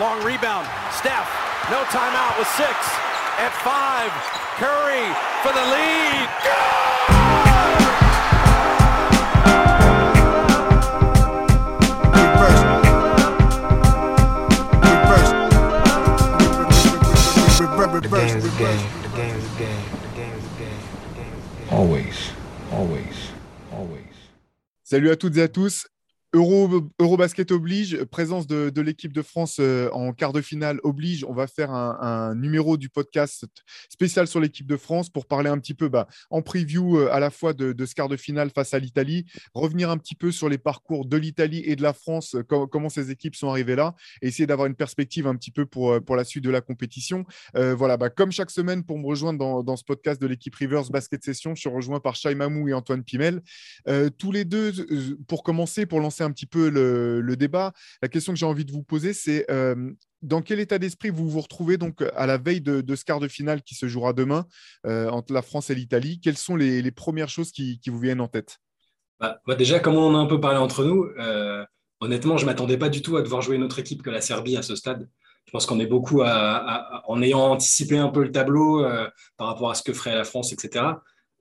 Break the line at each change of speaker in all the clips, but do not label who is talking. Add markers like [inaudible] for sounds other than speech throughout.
long rebound. Steph, no timeout with six. At five, Curry for the lead.
The game is the game. The game is the game. The game is the game. The game is the game. Always, always, always.
Salut à toutes et à tous. Euro, Eurobasket oblige, présence de, l'équipe de France euh, en quart de finale oblige. On va faire un, numéro du podcast spécial sur l'équipe de France pour parler un petit peu bah, en preview euh, à la fois de, ce quart de finale face à l'Italie, revenir un petit peu sur les parcours de l'Italie et de la France, euh, com- comment ces équipes sont arrivées là, et essayer d'avoir une perspective un petit peu pour, la suite de la compétition. Voilà, bah, comme chaque semaine, pour me rejoindre dans, dans ce podcast de l'équipe Rivers Basket Session, je suis rejoint par Shai Mamou et Antoine Pimel. Tous les deux, pour commencer, pour lancer un petit peu le, débat, la question que j'ai envie de vous poser, c'est euh, dans quel état d'esprit vous vous retrouvez donc à la veille de, ce quart de finale qui se jouera demain euh, entre la France et l'Italie? Quelles sont les, premières choses qui, vous viennent en tête?
Bah, moi, déjà, comme on a un peu parlé entre nous, euh, honnêtement, je ne m'attendais pas du tout à devoir jouer une autre équipe que la Serbie à ce stade. Je pense qu'on est beaucoup en ayant anticipé un peu le tableau par rapport à ce que ferait la France, etc.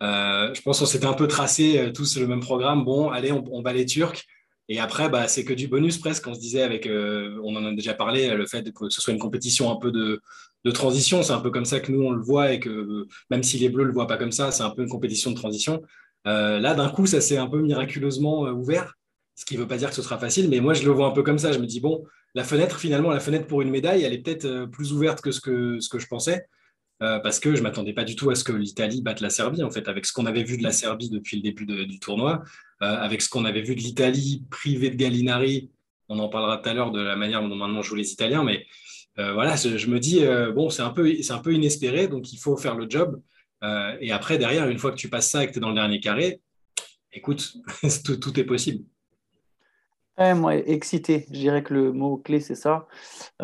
Je pense qu'on s'était un peu tracé tous le même programme. Bon, allez, on, on bat les Turcs. Et après, bah, c'est que du bonus presque. On se disait avec, euh, on en a déjà parlé, le fait que ce soit une compétition un peu de, transition. C'est un peu comme ça que nous on le voit et que même si les Bleus le voient pas comme ça, c'est un peu une compétition de transition. Euh, là, d'un coup, ça s'est un peu miraculeusement euh, ouvert, ce qui ne veut pas dire que ce sera facile, mais moi, je le vois un peu comme ça. Je me dis, bon, la fenêtre, finalement, la fenêtre pour une médaille, elle est peut-être euh, plus ouverte que ce que, je pensais, euh, parce que je ne m'attendais pas du tout à ce que l'Italie batte la Serbie, en fait, avec ce qu'on avait vu de la Serbie depuis le début du tournoi, euh, avec ce qu'on avait vu de l'Italie privée de Gallinari. On en parlera tout à l'heure de la manière dont maintenant jouent les Italiens, mais euh, voilà, je, me dis, euh, bon, c'est un, peu, un peu inespéré, donc il faut faire le job. Euh, et après, derrière, une fois que tu passes ça et que tu es dans le dernier carré, écoute, [laughs] tout, tout est possible.
Moi, excité. Je dirais que le mot clé, c'est ça.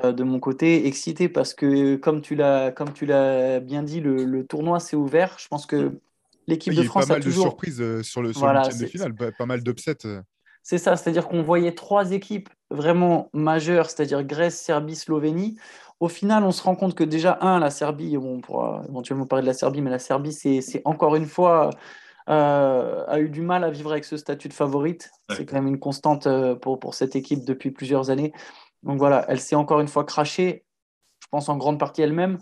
Euh, de mon côté, excité parce que, comme tu l'as, comme tu l'as bien dit, le, le tournoi s'est ouvert. Je pense que l'équipe
Il y
de
a eu
France
pas
a
mal
toujours.
de surprises euh, sur le, sur
Voilà,
de finale, pas, pas mal d'upsets. euh.
C'est ça, c'est-à-dire qu'on voyait trois équipes vraiment majeures, c'est-à-dire Grèce, Serbie, Slovénie. Au final, on se rend compte que déjà, un, la Serbie, bon, on pourra éventuellement parler de la Serbie, mais la Serbie, c'est encore une fois, euh, a eu du mal à vivre avec ce statut de favorite.
Ouais.
C'est quand même une constante pour, pour cette équipe depuis plusieurs années. Donc voilà, elle s'est encore une fois crachée, je pense en grande partie elle-même.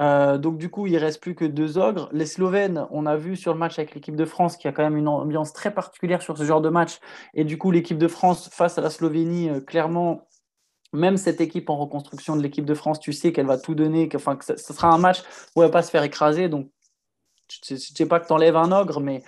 Euh, donc du coup, il reste plus que deux ogres. Les Slovènes, on a vu sur le match avec l'équipe de France qu'il y a quand même une ambiance très particulière sur ce genre de match. Et du coup, l'équipe de France face à la Slovénie, euh, clairement, même cette équipe en reconstruction de l'équipe de France, tu sais qu'elle va tout donner, que, ce sera un match où elle va pas se faire écraser. Donc, je ne sais pas que tu enlèves un ogre, mais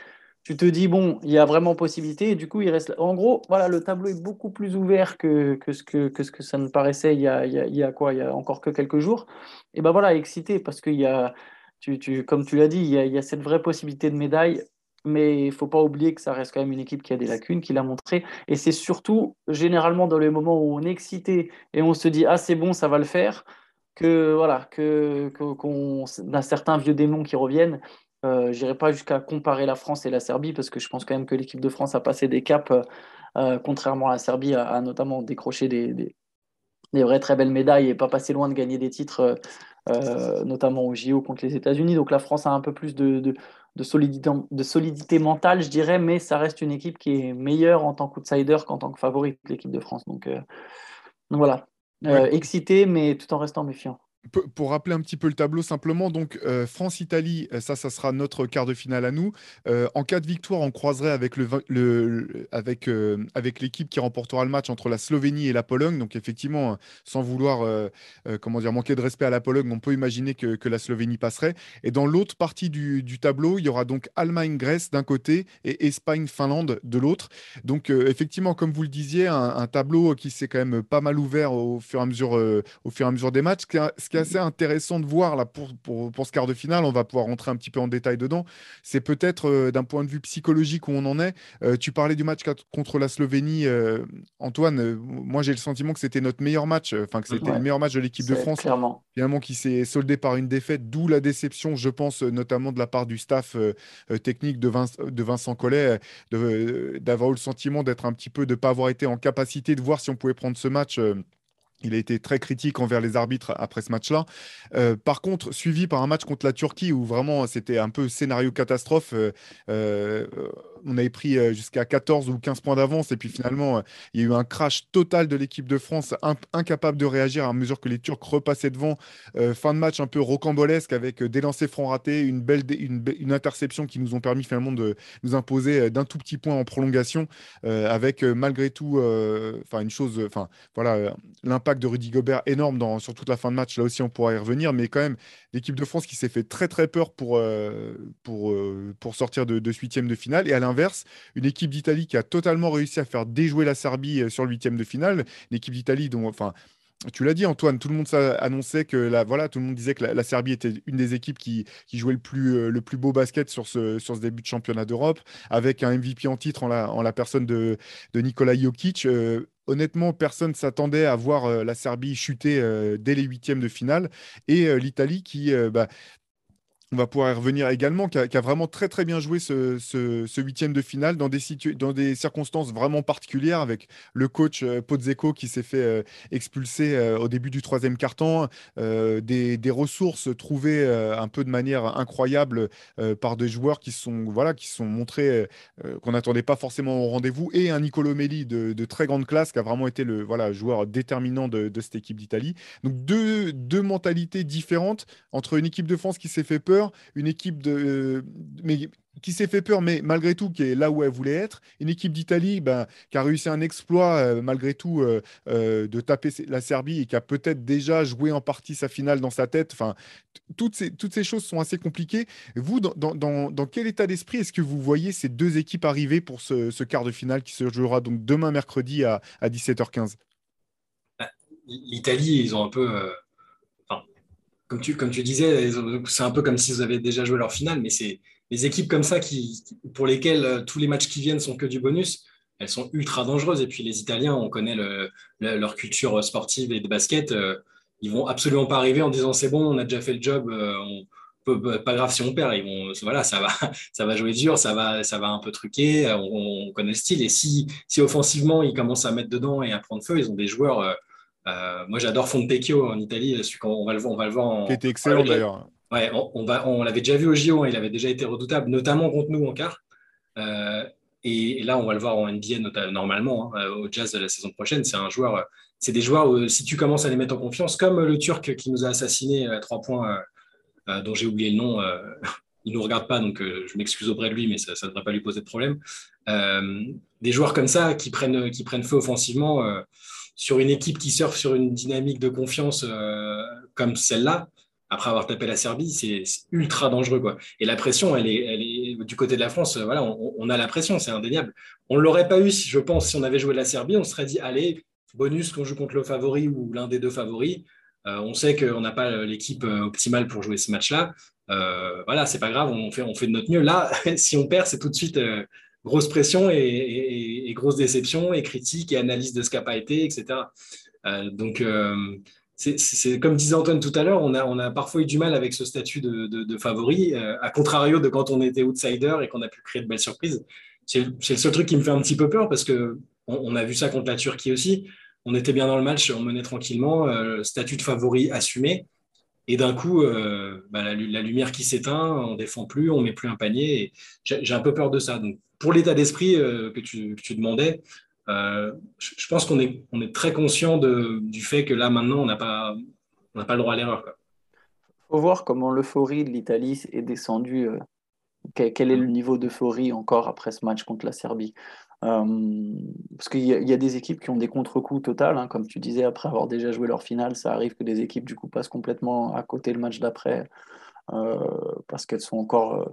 tu te dis, bon, il y a vraiment possibilité. Et du coup, il reste. En gros, voilà, le tableau est beaucoup plus ouvert que, que, ce, que, que ce que ça ne paraissait il y a, il y a, a quoi Il y a encore que quelques jours. Et ben voilà, excité parce qu'il y a, tu, tu, comme tu l'as dit, il y, a, a cette vraie possibilité de médaille. Mais il ne faut pas oublier que ça reste quand même une équipe qui a des lacunes, qui l'a montré. Et c'est surtout, généralement, dans les moments où on est excité et on se dit, ah, c'est bon, ça va le faire, que voilà, que, qu'on, d'un certain vieux démon qui reviennent. Euh, je n'irai pas jusqu'à comparer la France et la Serbie, parce que je pense quand même que l'équipe de France a passé des caps, euh, euh, contrairement à la Serbie, a, a notamment décroché des, des, des vraies très belles médailles et pas passé loin de gagner des titres, euh, notamment au JO contre les États-Unis. Donc la France a un peu plus de, de, de solidité, de solidité mentale, je dirais, mais ça reste une équipe qui est meilleure en tant qu'outsider qu'en tant que favorite, l'équipe de France. Donc, donc voilà,
Ouais.
excité, mais tout en restant méfiant.
Pour rappeler un petit peu le tableau, simplement, donc euh, France-Italie, euh, ça, ça sera notre quart de finale à nous. Euh, en cas de victoire, on croiserait avec le, avec avec l'équipe qui remportera le match entre la Slovénie et la Pologne. Donc effectivement, sans vouloir comment dire manquer de respect à la Pologne, on peut imaginer que, que la Slovénie passerait. Et dans l'autre partie du, tableau, il y aura donc Allemagne-Grèce d'un côté et Espagne-Finlande de l'autre. Donc effectivement, comme vous le disiez, un, tableau qui s'est quand même pas mal ouvert au fur et à mesure, au fur et à mesure des matchs. Ce qui qui est assez intéressant de voir là pour, pour, pour ce quart de finale, on va pouvoir rentrer un petit peu en détail dedans. C'est peut-être euh, d'un point de vue psychologique où on en est. Euh, tu parlais du match contre la Slovénie, euh, Antoine. moi, j'ai le sentiment que c'était notre meilleur match, enfin que c'était
Ouais.
le meilleur match de l'équipe de France
Clairement.
finalement qui s'est soldé par une défaite, d'où la déception, je pense, notamment de la part du staff technique de, Vince- de Vincent Collet, d'avoir eu le sentiment d'être un petit peu, de ne pas avoir été en capacité de voir si on pouvait prendre ce match. Il a été très critique envers les arbitres après ce match-là. Euh, par contre, suivi par un match contre la Turquie où vraiment c'était un peu scénario catastrophe. Euh, euh, on avait pris jusqu'à 14 ou 15 points d'avance et puis finalement, il y a eu un crash total de l'équipe de France, incapable de réagir à mesure que les Turcs repassaient devant. fin de match un peu rocambolesque avec des lancers francs ratés, une belle une, interception qui nous ont permis finalement de nous imposer d'un tout petit point en prolongation avec malgré tout, enfin une chose, enfin voilà, l'impact de Rudy Gobert énorme dans, sur toute la fin de match. Là aussi, on pourra y revenir. Mais quand même, l'équipe de France qui s'est fait très, très peur pour, euh, pour, euh, pour sortir de, ce huitième de finale. Et à l'inverse, une équipe d'Italie qui a totalement réussi à faire déjouer la Serbie euh, sur le huitième de finale. Une équipe d'Italie dont, enfin, tu l'as dit, Antoine, tout le monde annonçait que la, voilà, tout le monde disait que la, Serbie était une des équipes qui, jouait le plus, le plus beau basket sur ce, début de championnat d'Europe, avec un MVP en titre en la, personne de, de Nikola Jokic honnêtement, personne ne s'attendait à voir euh, la Serbie chuter euh, dès les huitièmes de finale. Et euh, l'Italie qui, bah, on va pouvoir y revenir également, qui a, vraiment très très bien joué ce, huitième de finale dans des, dans des circonstances vraiment particulières avec le coach euh, qui s'est fait euh, expulser euh, au début du troisième quart-temps, des, ressources trouvées un peu de manière incroyable par des joueurs qui sont, voilà, qui sont montrés qu'on n'attendait pas forcément au rendez-vous et un Nicolo Melli de, très grande classe qui a vraiment été le voilà, joueur déterminant de, de cette équipe d'Italie. Donc deux, deux mentalités différentes entre une équipe de France qui s'est fait peur une équipe de, mais, qui s'est fait peur, mais malgré tout, qui est là où elle voulait être. Une équipe d'Italie ben, qui a réussi un exploit, euh, malgré tout, euh, euh, de taper la Serbie et qui a peut-être déjà joué en partie sa finale dans sa tête. Enfin, toutes ces, choses sont assez compliquées. Vous, dans, quel état d'esprit est-ce que vous voyez ces deux équipes arriver pour ce, quart de finale qui se jouera donc demain mercredi à, à 17h15
bah, L'Italie, ils ont un peu comme tu, disais, c'est un peu comme s'ils avaient déjà joué leur finale, mais c'est les équipes comme ça qui, pour lesquelles euh, tous les matchs qui viennent sont que du bonus, elles sont ultra dangereuses. Et puis les Italiens, on connaît leur culture sportive et de basket, euh, ils vont absolument pas arriver en disant c'est bon, on a déjà fait le job, euh, pas grave si on perd. Ils vont, voilà, ça va, [laughs] ça va jouer dur, ça va, ça va un peu truquer, on, connaît le style. Et si, si offensivement ils commencent à mettre dedans et à prendre feu, ils ont des joueurs euh, moi, j'adore Fontecchio en Italie. On va le voir, on va le voir en,
qui était excellent d'ailleurs.
Ouais, on, va, on l'avait déjà vu au JO. Hein, il avait déjà été redoutable, notamment contre nous en quart. Euh, et, là, on va le voir en NBA normalement, hein, au Jazz de la saison prochaine. C'est un joueur, c'est des joueurs où, si tu commences à les mettre en confiance, comme le Turc qui nous a assassiné à trois points, euh, dont j'ai oublié le nom. Il nous regarde pas, donc je m'excuse auprès de lui, mais ça ne devrait pas lui poser de problème. des joueurs comme ça qui prennent, qui prennent feu offensivement sur une équipe qui surfe sur une dynamique de confiance euh, comme celle-là, après avoir tapé la Serbie, c'est ultra dangereux. Quoi. Et la pression, elle est, elle est du côté de la France, voilà, on, a la pression, c'est indéniable. On ne l'aurait pas eu, si, je pense, si on avait joué la Serbie, on se serait dit, allez, bonus qu'on joue contre le favori ou l'un des deux favoris. Euh, on sait qu'on n'a pas l'équipe euh, optimale pour jouer ce match-là. voilà, c'est pas grave, on fait, de notre mieux. Là, [laughs] si on perd, c'est tout de suite grosse pression et, grosse déception et critique et analyse de ce qui n'a pas été, etc. Euh, donc, euh, c'est comme disait Antoine tout à l'heure, on a, parfois eu du mal avec ce statut de, favori, euh, à contrario de quand on était outsider et qu'on a pu créer de belles surprises. C'est le seul truc qui me fait un petit peu peur parce que on, a vu ça contre la Turquie aussi. On était bien dans le match, on menait tranquillement, statut de favori assumé. Et d'un coup, bah, la, lumière qui s'éteint, on défend plus, on met plus un panier. J'ai un peu peur de ça. Pour l'état d'esprit euh, que, tu, demandais, euh, je, pense qu'on est, très conscient du fait que là, maintenant, on n'a pas, le droit à l'erreur.
Il faut voir comment l'euphorie de l'Italie est descendue. Euh, quel, est le niveau d'euphorie encore après ce match contre la Serbie Parce qu'il y, a des équipes qui ont des contre-coups total, hein, comme tu disais, après avoir déjà joué leur finale, ça arrive que des équipes du coup passent complètement à côté le match d'après parce qu'elles sont encore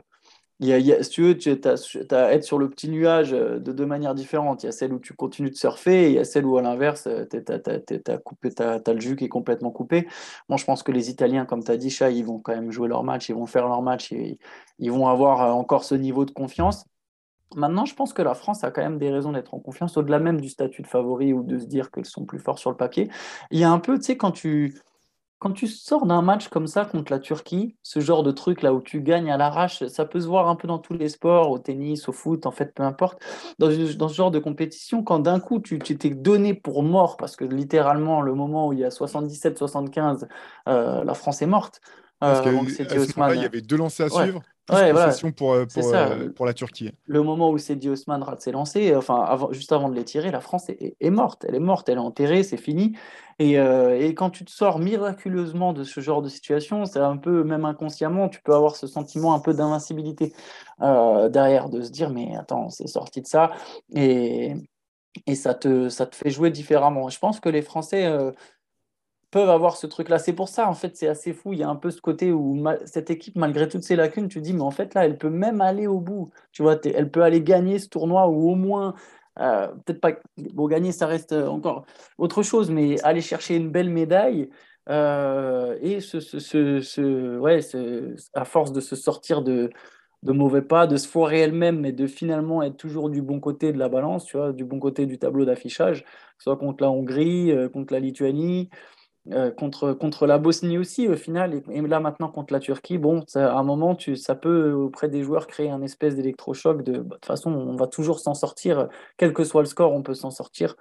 a, si tu veux, tu as, être sur le petit nuage euh, de deux manières différentes. Il y a celle où tu continues de surfer et il y a celle où, à l'inverse, euh, tu as, le jus qui est complètement coupé. Moi, je pense que les Italiens, comme tu as dit, Chat, ils vont quand même jouer leur match, ils vont faire leur match, et, ils vont avoir euh, encore ce niveau de confiance. Maintenant, je pense que la France a quand même des raisons d'être en confiance, au-delà même du statut de favori ou de se dire qu'ils sont plus forts sur le papier. Il y a un peu, tu sais, quand tu quand tu sors d'un match comme ça contre la Turquie, ce genre de truc là où tu gagnes à l'arrache, ça peut se voir un peu dans tous les sports, au tennis, au foot, en fait, peu importe. Dans, ce genre de compétition, quand d'un coup tu t'es donné pour mort, parce que littéralement, le moment où il y a 77-75, euh, la France est morte.
Parce euh, il y avait deux lancers à suivre. Ouais, voilà. pour, euh, pour, euh, pour, la Turquie.
Le moment où Cedi Osman rate ses lancers, enfin, avant, juste avant de les tirer, la France est, est, morte. Elle est morte, elle est enterrée, c'est fini. Et, euh, et, quand tu te sors miraculeusement de ce genre de situation, c'est un peu, même inconsciemment, tu peux avoir ce sentiment un peu d'invincibilité derrière, de se dire, mais attends, c'est sorti de ça. Et, et ça, te, ça te fait jouer différemment. Je pense que les Français peuvent avoir ce truc-là. C'est pour ça, en fait, c'est assez fou. Il y a un peu ce côté où cette équipe, malgré toutes ses lacunes, tu dis, mais en fait, là, elle peut même aller au bout. Tu vois, elle peut aller gagner ce tournoi ou au moins, euh, peut-être pas, bon, gagner, ça reste encore autre chose, mais aller chercher une belle médaille. Euh, et ce, ce, ce, ouais, à force de se sortir de, de mauvais pas, de se foirer elle-même, mais de finalement être toujours du bon côté de la balance, tu vois, du bon côté du tableau d'affichage, soit contre la Hongrie, euh, contre la Lituanie, euh, contre, contre la Bosnie aussi, au final, et, là maintenant contre la Turquie, bon, à un moment, tu, ça peut auprès des joueurs créer un espèce d'électrochoc de, bah, de toute façon, on va toujours s'en sortir, quel que soit le score, on peut s'en sortir.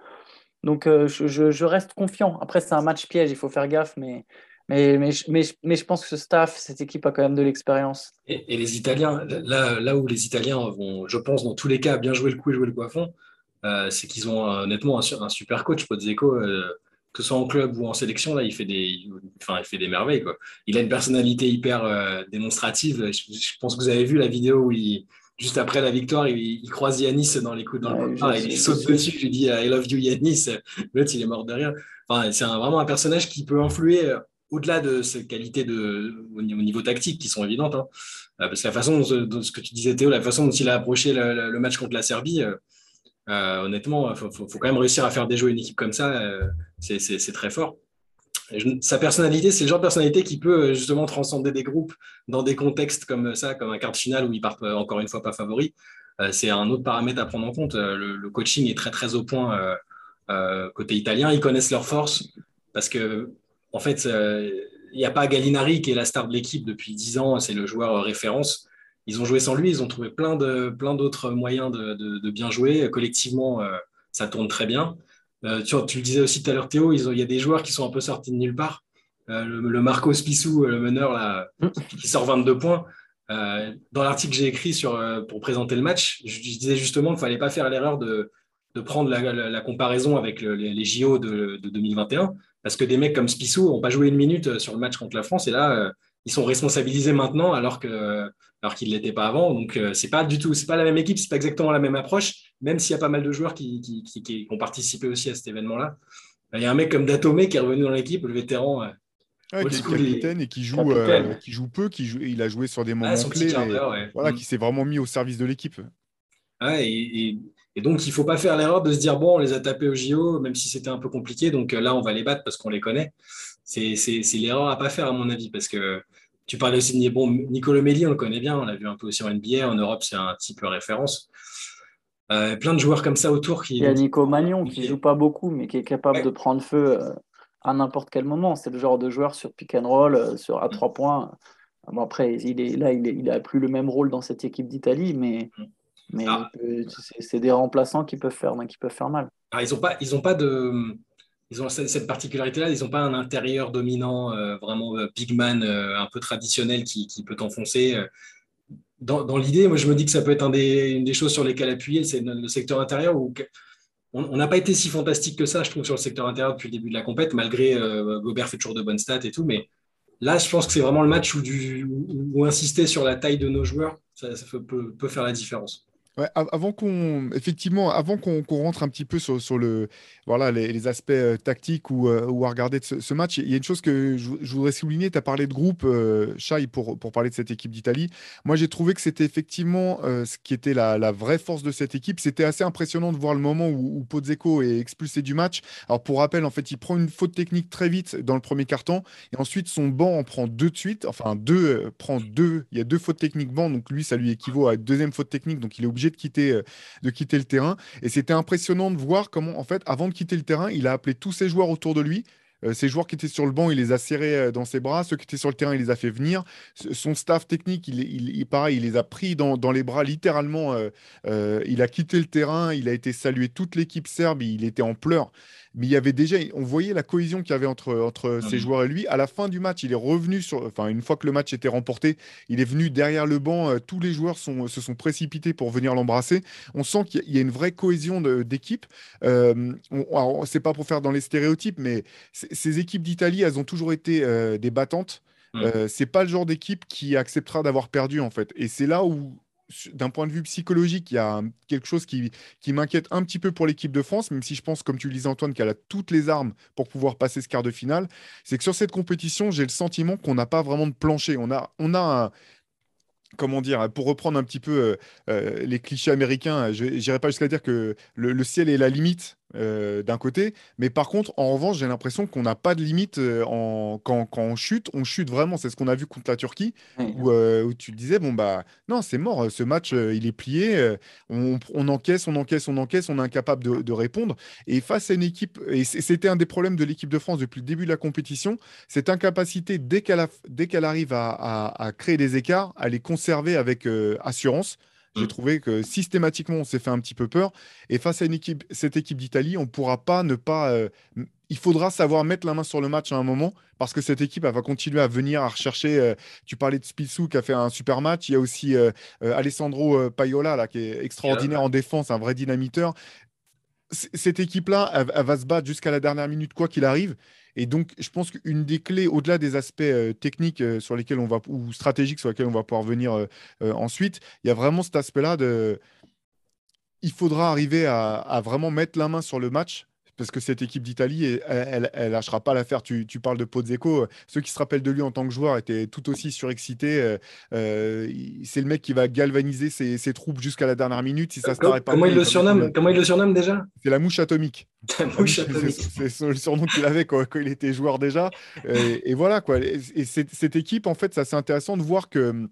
Donc euh, je, je, reste confiant. Après, c'est un match piège, il faut faire gaffe, mais, mais, mais, mais, mais, je pense que ce staff, cette équipe a quand même de l'expérience.
Et, les Italiens, là, là où les Italiens vont, je pense, dans tous les cas, bien jouer le coup et jouer le coiffon, euh, c'est qu'ils ont honnêtement un, super coach, Pozzeco. Euh, que ce soit en club ou en sélection, là, il fait des, enfin, il fait des merveilles. Quoi. Il a une personnalité hyper euh, démonstrative. Je, pense que vous avez vu la vidéo où il, juste après la victoire, il, croise Yanis dans les coups dans le il saute dessus, lui dis I love you Yanis. L'autre, il est mort de rire. Enfin, c'est vraiment un personnage qui peut influer euh, au-delà de ses qualités de, au niveau tactique qui sont évidentes. Hein. Euh, parce que la façon dont, ce que tu disais Théo, la façon dont il a approché le, match contre la Serbie, euh, honnêtement, il faut, quand même réussir à faire déjouer une équipe comme ça. Euh, c'est très fort. sa personnalité, c'est le genre de personnalité qui peut euh, justement transcender des groupes dans des contextes comme ça, comme un quart de finale où ils partent encore une fois pas favoris. c'est un autre paramètre à prendre en compte. Le, coaching est très très au point côté italien. Ils connaissent leurs forces parce que en fait, il n'y a pas Gallinari qui est la star de l'équipe depuis 10 ans. C'est le joueur référence ils ont joué sans lui, ils ont trouvé plein de plein d'autres moyens de, bien jouer. Collectivement, euh, ça tourne très bien. Euh, tu, le disais aussi tout à l'heure, Théo, il y a des joueurs qui sont un peu sortis de nulle part. Euh, le, Marco Spissou, le meneur, là, qui sort 22 points. dans l'article que j'ai écrit sur, pour présenter le match, je, disais justement qu'il ne fallait pas faire l'erreur de, prendre la, comparaison avec les, JO de, 2021, parce que des mecs comme Spissou n'ont pas joué une minute sur le match contre la France, et là, ils sont responsabilisés maintenant alors que alors qu'ils ne l'étaient pas avant. Donc, euh, c'est pas du tout, c'est pas la même équipe, c'est pas exactement la même approche, même s'il y a pas mal de joueurs qui, qui, ont participé aussi à cet événement-là. Il y a un mec comme Datome qui est revenu dans l'équipe, le vétéran.
Euh, qui est capitaine et qui joue, euh, qui joue peu, qui joue, il a joué sur des moments clés, voilà, mm. qui s'est vraiment mis au service de l'équipe.
et, donc, il ne faut pas faire l'erreur de se dire, bon, on les a tapés au JO, même si c'était un peu compliqué, donc là, on va les battre parce qu'on les connaît. C'est l'erreur à ne pas faire, à mon avis, parce que tu parlais aussi de bon, Nicolo Melli, on le connaît bien, on l'a vu un peu aussi en NBA, en Europe, c'est un type référence. Euh, plein de joueurs comme ça autour qui.
Il y a Nico Magnon qui joue pas beaucoup, mais qui est capable de prendre feu euh, à n'importe quel moment. C'est le genre de joueur sur pick and roll, euh, sur à trois points. Bon, après, il est, là, il, n'a plus le même rôle dans cette équipe d'Italie, mais, mais ah. c'est des remplaçants qui peuvent faire, qui peuvent faire mal.
Ah, ils n'ont pas, ils ont pas de ils ont cette particularité-là, ils n'ont pas un intérieur dominant, euh, vraiment euh, big man, euh, un peu traditionnel qui, peut t'enfoncer. Dans, l'idée, moi je me dis que ça peut être une des choses sur lesquelles appuyer, c'est le secteur intérieur où on n'a pas été si fantastique que ça, je trouve, sur le secteur intérieur depuis le début de la compète, malgré Gobert fait toujours de bonnes stats et tout, mais là, je pense que c'est vraiment le match où, insister sur la taille de nos joueurs, ça, peut faire la différence
avant qu'on, effectivement, avant qu'on rentre un petit peu sur, le, voilà, les, aspects euh, tactiques ou, euh, ou, à regarder de ce, match, il y a une chose que je, voudrais souligner. Tu as parlé de groupe, euh, Shai, pour, pour parler de cette équipe d'Italie. Moi, j'ai trouvé que c'était effectivement ce qui était la, vraie force de cette équipe. C'était assez impressionnant de voir le moment où, où est expulsé du match. Alors, pour rappel, en fait, il prend une faute technique très vite dans le premier carton et ensuite son banc en prend deux de suite. Enfin, deux, prend deux. Il y a deux fautes techniques banc, donc lui, ça lui équivaut à deuxième faute technique, donc il est obligé de quitter, euh, de quitter le terrain. Et c'était impressionnant de voir comment, en fait, avant de quitter le terrain, il a appelé tous ses joueurs autour de lui ses joueurs qui étaient sur le banc, il les a serrés dans ses bras. Ceux qui étaient sur le terrain, il les a fait venir. Son staff technique, il, il, pareil, il les a pris dans, dans les bras littéralement. il a quitté le terrain, il a été salué toute l'équipe serbe, il était en pleurs mais il y avait déjà, on voyait la cohésion qu'il y avait entre, entre ces joueurs et lui. À la fin du match, il est revenu sur, enfin, une fois que le match était remporté, il est venu derrière le banc. Euh, tous les joueurs sont, se sont précipités pour venir l'embrasser. On sent qu'il y a une vraie cohésion d'équipe. Euh, c'est pas pour faire dans les stéréotypes, mais ces équipes d'Italie, elles ont toujours été euh, des battantes. Mmh. Euh, c'est pas le genre d'équipe qui acceptera d'avoir perdu en fait. Et c'est là où d'un point de vue psychologique, il y a quelque chose qui, qui m'inquiète un petit peu pour l'équipe de France, même si je pense, comme tu le disais Antoine, qu'elle a toutes les armes pour pouvoir passer ce quart de finale. C'est que sur cette compétition, j'ai le sentiment qu'on n'a pas vraiment de plancher. On a, on a comment dire, pour reprendre un petit peu euh, euh, les clichés américains, je n'irai pas jusqu'à dire que le, ciel est la limite, euh, d'un côté. Mais par contre, en revanche, j'ai l'impression qu'on n'a pas de limite euh, en... quand, quand, on chute. On chute vraiment. C'est ce qu'on a vu contre la Turquie, euh, où, tu disais, bon, bah non, c'est mort. Ce match, il est plié. On, encaisse, on encaisse, on encaisse. On est incapable de, de répondre. Et face à une équipe, et c'était un des problèmes de l'équipe de France depuis le début de la compétition, cette incapacité, dès qu'elle qu'elle arrive à, à, à, créer des écarts, à les conserver avec assurance. J'ai mm. trouvé que systématiquement, on s'est fait un petit peu peur. Et face à une équipe, cette équipe d'Italie, on ne pourra pas ne pas. Euh, il faudra savoir mettre la main sur le match à un moment parce que cette équipe elle va continuer à venir à rechercher. Euh, tu parlais de Spilsou qui a fait un super match. Il y a aussi euh, Alessandro Paiola là, qui est extraordinaire en défense, un vrai dynamiteur. cette équipe-là, elle, va se battre jusqu'à la dernière minute, quoi qu'il arrive. Et donc, je pense qu'une des clés, au-delà des aspects euh, techniques euh, sur lesquels on va, ou stratégiques sur lesquels on va pouvoir venir euh, ensuite, il y a vraiment cet aspect-là de. Il faudra arriver à, vraiment mettre la main sur le match parce que cette équipe d'Italie, elle, elle, lâchera pas l'affaire. Tu, tu, parles de Pozzeco. Ceux qui se rappellent de lui en tant que joueur étaient tout aussi surexcités. Euh, euh, c'est le mec qui va galvaniser ses, troupes jusqu'à la dernière minute. Si ça
comment, comment, il le surnomme comment il le surnomme déjà?
C'est la mouche atomique. C'est le surnom qu'il avait quand, il était joueur déjà. Et, voilà quoi. Et cette équipe, en fait, ça c'est intéressant de voir que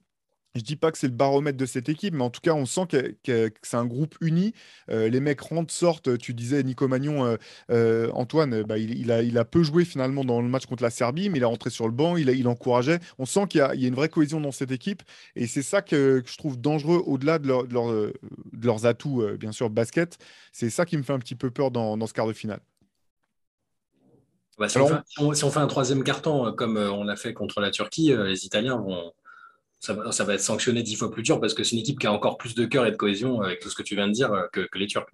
je dis pas que c'est le baromètre de cette équipe, mais en tout cas, on sent que, c'est un groupe uni. Euh, les mecs rentrent, sortent. Tu disais, Nico Magnon, euh, euh, Antoine, bah, il, a, il, a, peu joué finalement dans le match contre la Serbie, mais il est rentré sur le banc, il, il encourageait. On sent qu'il y, a une vraie cohésion dans cette équipe. Et c'est ça que, je trouve dangereux au-delà de, de, leurs atouts, bien sûr, basket. C'est ça qui me fait un petit peu peur dans, dans ce quart de finale.
Bah, si, on fait, si, on fait, un troisième carton, comme on l'a fait contre la Turquie, les Italiens vont ça va, être sanctionné dix fois plus dur parce que c'est une équipe qui a encore plus de cœur et de cohésion avec tout ce que tu viens de dire que, les Turcs.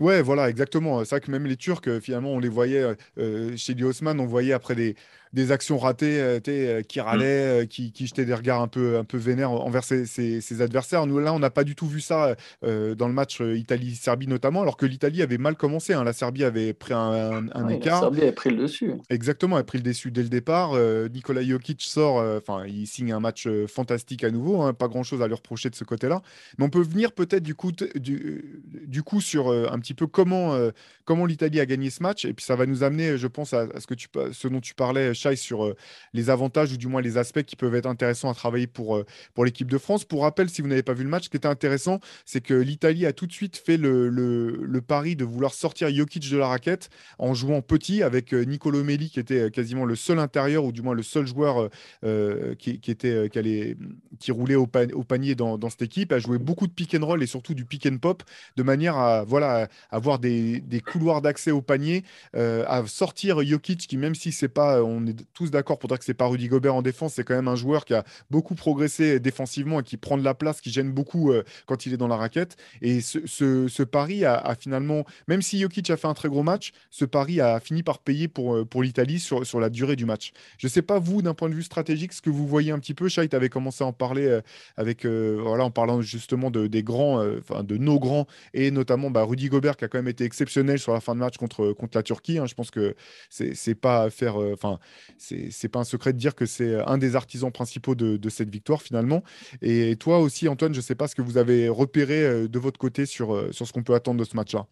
Ouais, voilà, exactement. C'est vrai que même les Turcs, finalement, on les voyait euh, chez Osman, on voyait après des, des actions ratées, euh, euh, qui râlaient, mm. qui, qui, jetaient des regards un peu, un peu vénères envers ses, adversaires. Nous, là, on n'a pas du tout vu ça dans le match Italie-Serbie notamment, alors que l'Italie avait mal commencé. Hein. La Serbie avait pris un, écart.
La Serbie avait pris le dessus.
Exactement, elle a pris le dessus dès le départ. Nikola Jokic sort, enfin, il signe un match fantastique à nouveau. Hein. pas grand-chose à lui reprocher de ce côté-là. Mais on peut venir peut-être du coup, du, du, coup sur un petit peu comment, comment l'Italie a gagné ce match. Et puis ça va nous amener, je pense, à, ce, que tu, ce dont tu parlais, sur euh, les avantages ou du moins les aspects qui peuvent être intéressants à travailler pour, euh, pour l'équipe de France. Pour rappel, si vous n'avez pas vu le match, ce qui était intéressant, c'est que l'Italie a tout de suite fait le, le, pari de vouloir sortir Jokic de la raquette en jouant petit avec euh, Nicolo Melli qui était quasiment le seul intérieur ou du moins le seul joueur qui, qui, était, qui, allait, qui roulait au, au panier dans, dans, cette équipe, a joué beaucoup de pick and roll et surtout du pick and pop de manière à voilà, avoir des, des couloirs d'accès au panier, à sortir Jokic qui même si c'est pas, est tous d'accord pour dire que c'est pas Rudy Gobert en défense, c'est quand même un joueur qui a beaucoup progressé défensivement et qui prend de la place, qui gêne beaucoup euh, quand il est dans la raquette. Et ce, pari a, finalement, même si Jokic a fait un très gros match, ce pari a fini par payer pour, euh, pour l'Italie sur, sur la durée du match. Je sais pas vous, d'un point de vue stratégique, ce que vous voyez un petit peu. Chait avait commencé à en parler euh, avec, voilà, en parlant justement de, des grands, enfin de nos grands, et notamment bah, Rudy Gobert qui a quand même été exceptionnel sur la fin de match contre, contre la Turquie. Hein. Je pense que c'est pas à faire, c'est pas un secret de dire que c'est un des artisans principaux de, cette victoire finalement. Et toi aussi, Antoine, je ne sais pas ce que vous avez repéré euh, de votre côté sur, euh, sur ce qu'on peut attendre de ce match-là.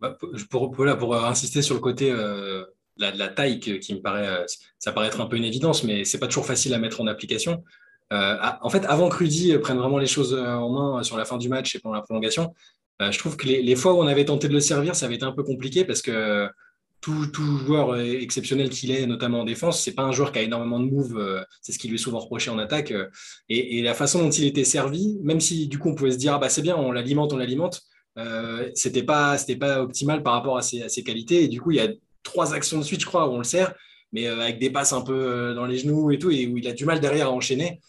Bah, pour, insister sur le côté euh, la, taille qui me paraît, ça paraît être un peu une évidence, mais c'est pas toujours facile à mettre en application. en fait, avant que Rudy prenne vraiment les choses en main sur la fin du match et pendant la prolongation, je trouve que les, fois où on avait tenté de le servir, ça avait été un peu compliqué parce que tout, joueur exceptionnel qu'il est, notamment en défense, c'est pas un joueur qui a énormément de moves, c'est ce qui lui est souvent reproché en attaque. Et, la façon dont il était servi, même si du coup on pouvait se dire ah bah c'est bien, on l'alimente, on l'alimente, c'était pas c'était pas optimal par rapport à ses, à ses, qualités. Et du coup il y a trois actions de suite, je crois, où on le sert, mais avec des passes un peu dans les genoux et tout, et où il a du mal derrière à enchaîner.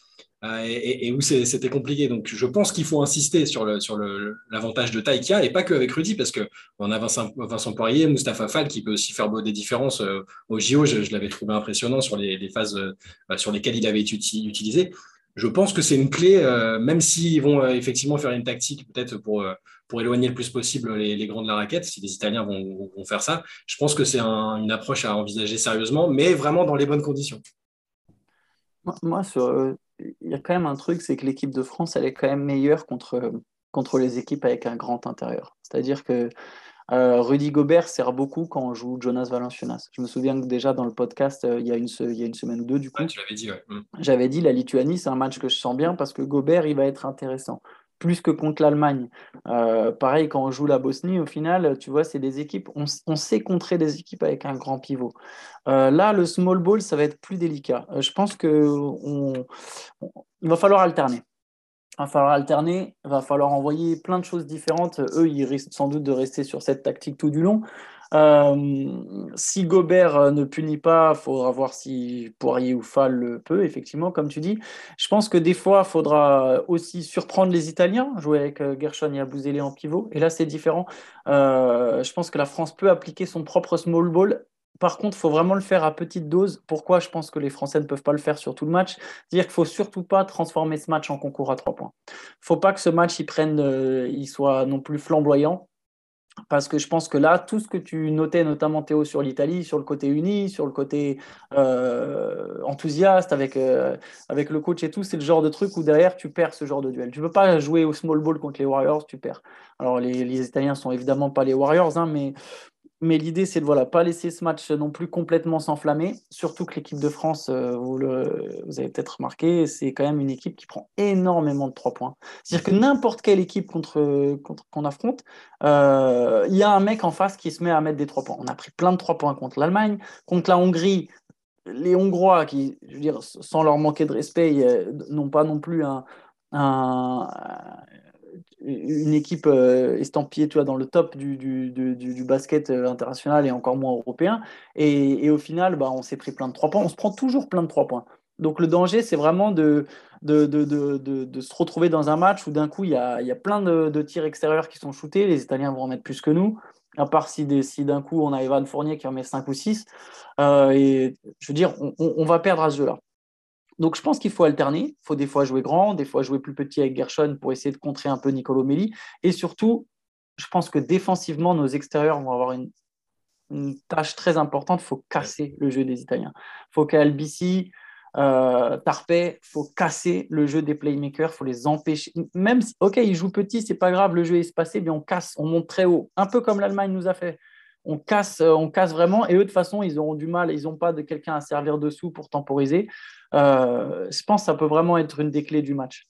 Euh, et, où c'était compliqué. Donc, je pense qu'il faut insister sur l'avantage sur de taille et pas qu'avec Rudy, parce qu'on a Vincent, Vincent, Poirier, Mustapha Fall, qui peut aussi faire des différences euh, au JO. Je, l'avais trouvé impressionnant sur les, phases euh, sur lesquelles il avait été utilisé. Je pense que c'est une clé, même s'ils vont effectivement faire une tactique peut-être pour, pour éloigner le plus possible les, grands de la raquette, si les Italiens vont, faire ça. Je pense que c'est une approche à envisager sérieusement, mais vraiment dans les bonnes conditions.
Moi, sur, il y a quand même un truc, c'est que l'équipe de France, elle est quand même meilleure contre, contre les équipes avec un grand intérieur. C'est-à-dire que euh, Rudy Gobert sert beaucoup quand on joue Jonas Valanciunas. Je me souviens que déjà dans le podcast, euh, il, y a une, il y a une semaine ou deux, du coup,
dit, mm.
j'avais dit la Lituanie, c'est un match que je sens bien parce que Gobert, il va être intéressant plus que contre l'Allemagne. Euh, pareil, quand on joue la Bosnie, au final, tu vois, c'est des équipes, on, sait contrer des équipes avec un grand pivot. Euh, là, le small ball, ça va être plus délicat. Euh, je pense qu'il va falloir alterner. Il va falloir alterner, il va falloir envoyer plein de choses différentes. Eux, ils risquent sans doute de rester sur cette tactique tout du long. Euh, si Gobert euh, ne punit pas, il faudra voir si Poirier ou Fall le peut, effectivement, comme tu dis. Je pense que des fois, il faudra aussi surprendre les Italiens, jouer avec euh, Gershon et Abouzele en pivot. Et là, c'est différent. je pense que la France peut appliquer son propre small ball. Par contre, il faut vraiment le faire à petite dose. Pourquoi? Je pense que les Français ne peuvent pas le faire sur tout le match C'est-à-dire qu'il ne faut surtout pas transformer ce match en concours à trois points. Il ne faut pas que ce match il prenne, il soit non plus flamboyant parce que je pense que là, tout ce que tu notais, notamment Théo sur l'Italie, sur le côté uni, sur le côté euh, enthousiaste avec, euh, avec le coach et tout, c'est le genre de truc où derrière tu perds ce genre de duel. Tu ne peux pas jouer au small ball contre les Warriors, tu perds. Alors les, les Italiens sont évidemment pas les Warriors, hein, mais mais l'idée, c'est de voilà, pas laisser ce match non plus complètement s'enflammer. Surtout que l'équipe de France, euh, vous, le, avez peut-être remarqué, c'est quand même une équipe qui prend énormément de trois points. C'est-à-dire que n'importe quelle équipe contre, contre, qu'on affronte, euh, il y a un mec en face qui se met à mettre des trois points. On a pris plein de trois points contre l'Allemagne, contre la Hongrie. Les Hongrois, qui, sans leur manquer de respect, n'ont pas non plus un, une équipe euh, estampillée dans le top du, du, du, basket euh, international et encore moins européen. Et, et au final, bah, on s'est pris plein de trois points. On se prend toujours plein de trois points. Donc le danger, c'est vraiment de, de, de, de, se retrouver dans un match où d'un coup, il y a, y a, plein de, tirs extérieurs qui sont shootés. Les Italiens vont en mettre plus que nous. À part si, si d'un coup, on a Evan Fournier qui en met 5 ou 6. Euh, et je veux dire, on, on va perdre à ce jeu-là. Donc je pense qu'il faut alterner. Il faut des fois jouer grand, des fois jouer plus petit avec Gershon pour essayer de contrer un peu Nicolo Melli. Et surtout, je pense que défensivement, nos extérieurs vont avoir une, tâche très importante. Il faut casser le jeu des Italiens. Il faut qu'Albici, euh, il faut casser le jeu des playmakers, il faut les empêcher. Même si, ok, ils jouent petit, c'est pas grave, le jeu est espacé, mais on casse, on monte très haut. Un peu comme l'Allemagne nous a fait. On casse, on casse vraiment, et eux, de toute façon, ils auront du mal, ils n'ont pas de quelqu'un à servir dessous pour temporiser. Euh, je pense que ça peut vraiment être une des clés du match.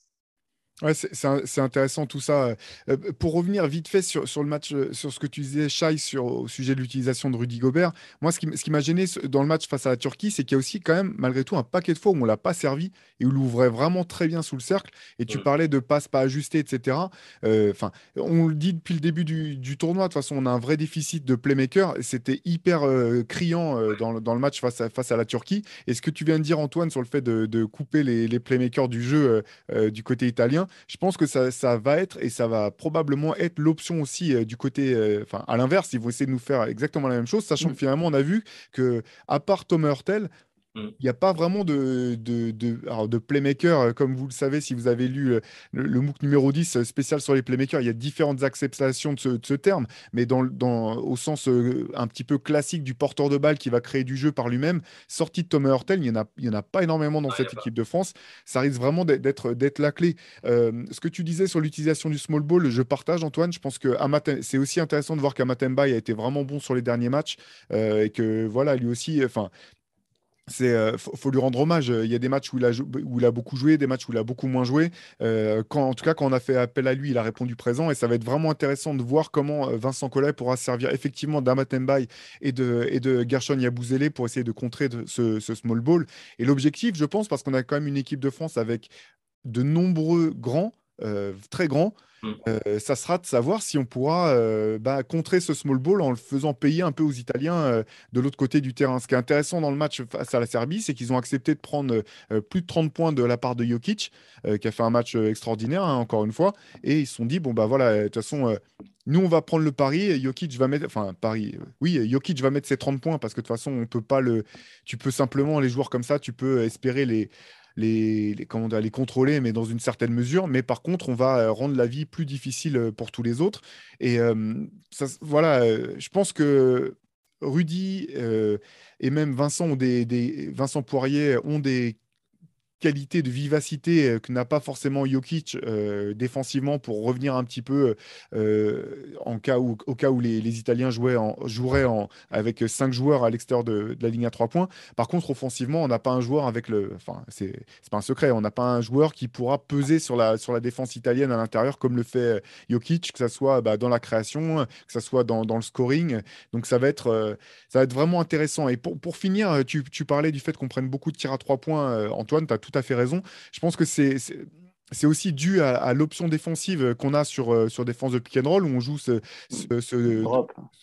Ouais, c'est intéressant tout ça. Euh, pour revenir vite fait sur, sur, le match, euh, sur ce que tu disais, Shai, sur, au sujet de l'utilisation de Rudy Gobert, moi, ce qui, ce qui m'a gêné dans le match face à la Turquie, c'est qu'il y a aussi quand même, malgré tout, un paquet de fois où on ne l'a pas servi et où il ouvrait vraiment très bien sous le cercle. Et tu parlais de passes pas ajustées, etc. Euh, on le dit depuis le début du, du, tournoi, de toute façon, on a un vrai déficit de playmaker. C'était hyper criant dans, dans, le match face à, face à la Turquie. Et ce que tu viens de dire, Antoine, sur le fait de, de couper les, les, playmakers du jeu du côté italien, je pense que ça, ça, va être et ça va probablement être l'option aussi euh, du côté, euh, enfin à l'inverse, ils vont essayer de nous faire exactement la même chose, sachant mm. que finalement on a vu que à part Tom Hurtel. Il n'y a pas vraiment de, de, de, playmaker, euh, comme vous le savez, si vous avez lu euh, le, MOOC numéro 10 euh, spécial sur les playmakers, il y a différentes acceptations de ce, terme, mais dans, dans, au sens un petit peu classique du porteur de balle qui va créer du jeu par lui-même, sorti de Thomas Hurtel, il n'y en, a, il y en a pas énormément dans cette équipe de France. Ça risque vraiment d'être la clé. ce que tu disais sur l'utilisation du small ball, je partage, Antoine. Je pense que c'est aussi intéressant de voir qu'Amatemba a été vraiment bon sur les derniers matchs et que voilà, lui aussi, enfin, c'est euh, faut, lui rendre hommage. Il y a des matchs où il a, où il a beaucoup joué, des matchs où il a beaucoup moins joué. Euh, quand, en tout cas, quand on a fait appel à lui, il a répondu présent et ça va être vraiment intéressant de voir comment euh, Vincent Collet pourra servir effectivement d'Amat Mbaye et de, et de Gershon Yabouzélé pour essayer de contrer ce, small ball. Et l'objectif, je pense, parce qu'on a quand même une équipe de France avec de nombreux grands, très grands. Euh, ça sera de savoir si on pourra euh, bah, contrer ce small ball en le faisant payer un peu aux Italiens euh, de l'autre côté du terrain. Ce qui est intéressant dans le match face à la Serbie, c'est qu'ils ont accepté de prendre plus de 30 points de la part de Jokic, qui a fait un match extraordinaire, hein, encore une fois. Et ils se sont dit, bon, bah voilà, de toute façon, nous, on va prendre le pari. Jokic va mettre, enfin, pari, oui, Jokic va mettre ses 30 points parce que de toute façon, on peut pas le. Tu peux simplement, les joueurs comme ça, tu peux espérer les les, les, comment les contrôler, mais dans une certaine mesure. Mais par contre, on va euh, rendre la vie plus difficile euh, pour tous les autres. Et euh, ça, voilà, je pense que Rudy et même Vincent, ont des, des, Vincent Poirier ont des qualité de vivacité euh, que n'a pas forcément Jokic euh, défensivement pour revenir un petit peu euh, en cas où, au cas où les, Italiens jouaient en, joueraient en, avec cinq joueurs à l'extérieur de, la ligne à trois points. Par contre, offensivement, on n'a pas un joueur avec le. Enfin, c'est pas un secret, on n'a pas un joueur qui pourra peser sur la, sur la défense italienne à l'intérieur comme le fait Jokic, que ce soit bah, dans la création, que ce soit dans, dans, le scoring. Donc, ça va être, ça va être vraiment intéressant. Et pour, pour finir, tu, tu parlais du fait qu'on prenne beaucoup de tirs à trois points. Antoine, tu as tout tout à fait raison. Je pense que c'est c'est aussi dû à, l'option défensive qu'on a sur, euh, sur défense de pick and roll où on joue ce, ce,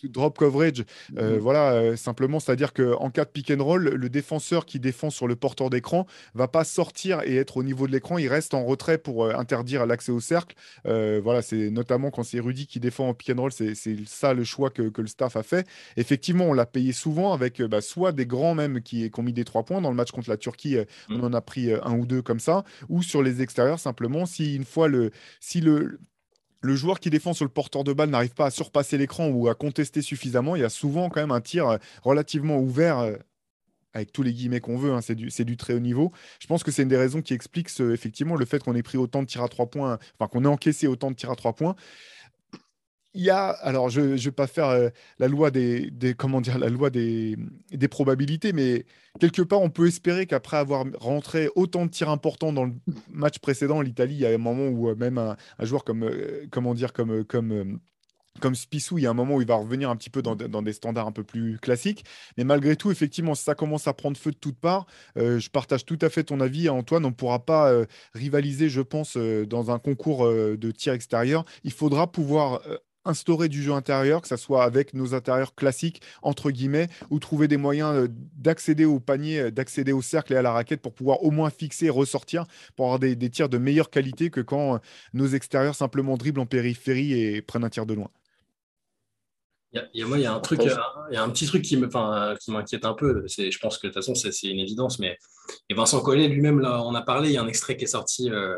drop. coverage. Euh, mm-hmm. Voilà, euh, simplement, c'est-à-dire qu'en cas de pick and roll, le défenseur qui défend sur le porteur d'écran va pas sortir et être au niveau de l'écran, il reste en retrait pour interdire l'accès au cercle. voilà, c'est notamment quand c'est Rudy qui défend en pick and roll, c'est ça le choix que, que, le staff a fait. Effectivement, on l'a payé souvent avec bah, soit des grands même qui, qui, ont mis des trois points dans le match contre la Turquie, on mm. en a pris un ou deux comme ça, ou sur les extérieurs simplement si une fois le, si le, le joueur qui défend sur le porteur de balle n'arrive pas à surpasser l'écran ou à contester suffisamment, il y a souvent quand même un tir euh, relativement ouvert euh, avec tous les guillemets qu'on veut, hein, c'est du, du, très haut niveau. Je pense que c'est une des raisons qui explique effectivement le fait qu'on ait pris autant de tirs à trois points, enfin qu'on ait encaissé autant de tirs à trois points il y a, alors je ne vais pas faire euh, la loi des, comment dire, la loi des, des, probabilités, mais quelque part on peut espérer qu'après avoir rentré autant de tirs importants dans le match précédent, l'Italie, il y a un moment où euh, même un, joueur comme, euh, comment dire, comme, comme comme Spissou, il y a un moment où il va revenir un petit peu dans, dans, des standards un peu plus classiques. Mais malgré tout, effectivement, ça commence à prendre feu de toutes parts, je partage tout à fait ton avis, Antoine. On ne pourra pas rivaliser, je pense, dans un concours de tir extérieur. Il faudra pouvoir instaurer du jeu intérieur, que ce soit avec nos intérieurs classiques, entre guillemets, ou trouver des moyens euh, d'accéder au panier, euh, d'accéder au cercle et à la raquette pour pouvoir au moins fixer et ressortir, pour avoir des, tirs de meilleure qualité que quand euh, nos extérieurs simplement dribblent en périphérie et prennent un tir de loin.
Il y a, moi, il y a un truc, il y a un petit truc qui me, qui m'inquiète un peu. je pense que de toute façon, c'est, une évidence, mais et Vincent Collet lui-même, là, on a parlé. Il y a un extrait qui est sorti euh,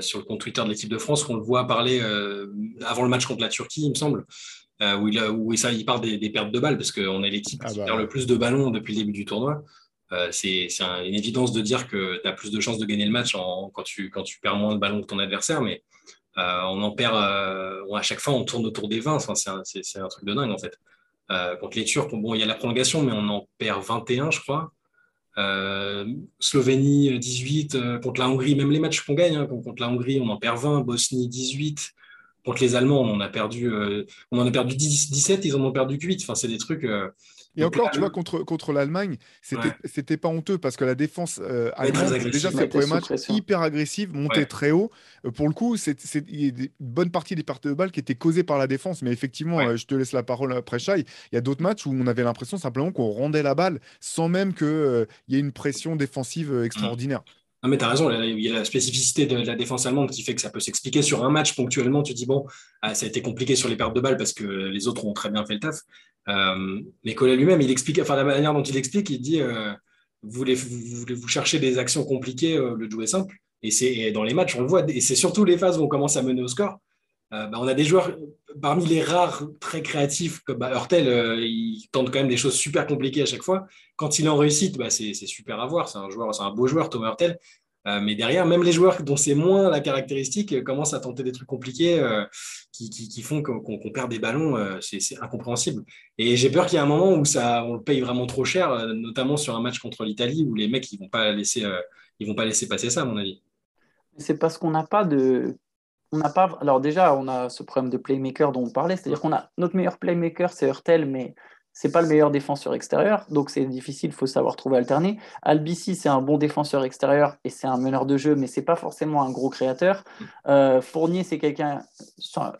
sur le compte Twitter de l'équipe de France, qu'on le voit parler euh, avant le match contre la Turquie, il me semble, euh, où, il, où ça, il parle des, pertes de balles, parce qu'on est l'équipe ah qui bah perd le plus de ballons depuis le début du tournoi. c'est une évidence de dire que tu as plus de chances de gagner le match quand, tu, quand tu perds moins de ballons que ton adversaire, mais on en perd, à chaque fois on tourne autour des 20, c'est un, truc de dingue en fait. contre les Turcs, bon, il y a la prolongation, mais on en perd 21, je crois. Euh, Slovénie 18 euh, contre la Hongrie, même les matchs qu'on gagne, hein, contre la Hongrie, on en perd 20, Bosnie 18, contre les Allemands, on en a perdu, euh, on en a perdu 17, ils en ont perdu 8. Enfin, c'est des trucs.
Et encore, tu vois, contre, contre l'Allemagne, c'était c'était pas honteux parce que la défense euh, allemande, déjà, ses premiers matchs hyper agressif, montait très haut. pour le coup, c'est il y a une bonne partie des pertes de balles qui étaient causées par la défense. Mais effectivement, je te laisse la parole après Chai. Il y a d'autres matchs où on avait l'impression simplement qu'on rendait la balle sans même qu'il y ait une pression défensive extraordinaire.
Non, mais tu as raison, il y a la spécificité de la défense allemande qui fait que ça peut s'expliquer sur un match ponctuellement. Tu dis, bon, ah, ça a été compliqué sur les pertes de balles parce que les autres ont très bien fait le taf. Euh, mais Collet lui-même, il explique, enfin, la manière dont il explique, il dit, euh, vous, voulez, vous, vous, chercher des actions compliquées, euh, le jouer simple. Et, c'est, dans les matchs, on le voit, et c'est surtout les phases où on commence à mener au score. Bah, on a des joueurs, parmi les rares très créatifs, comme bah, Hurtel, il tente quand même des choses super compliquées à chaque fois. Quand il est en réussite, bah, c'est, super à voir. C'est un, un beau joueur, Thomas Hurtel. Euh, mais derrière, même les joueurs dont c'est moins la caractéristique euh, commencent à tenter des trucs compliqués euh, qui, font qu'on perd des ballons. c'est incompréhensible. Et j'ai peur qu'il y ait un moment où ça, on le paye vraiment trop cher, notamment sur un match contre l'Italie où les mecs ils vont pas laisser, ils vont pas laisser passer ça, à mon avis.
C'est parce qu'on n'a pas de, on n'a pas. Alors déjà, on a ce problème de playmaker dont on parlait, c'est-à-dire qu'on a notre meilleur playmaker, c'est Hurtel, mais c'est pas le meilleur défenseur extérieur, donc c'est difficile, il faut savoir trouver alterner. Albici, c'est un bon défenseur extérieur et c'est un meneur de jeu, mais c'est pas forcément un gros créateur. Euh, Fournier, c'est quelqu'un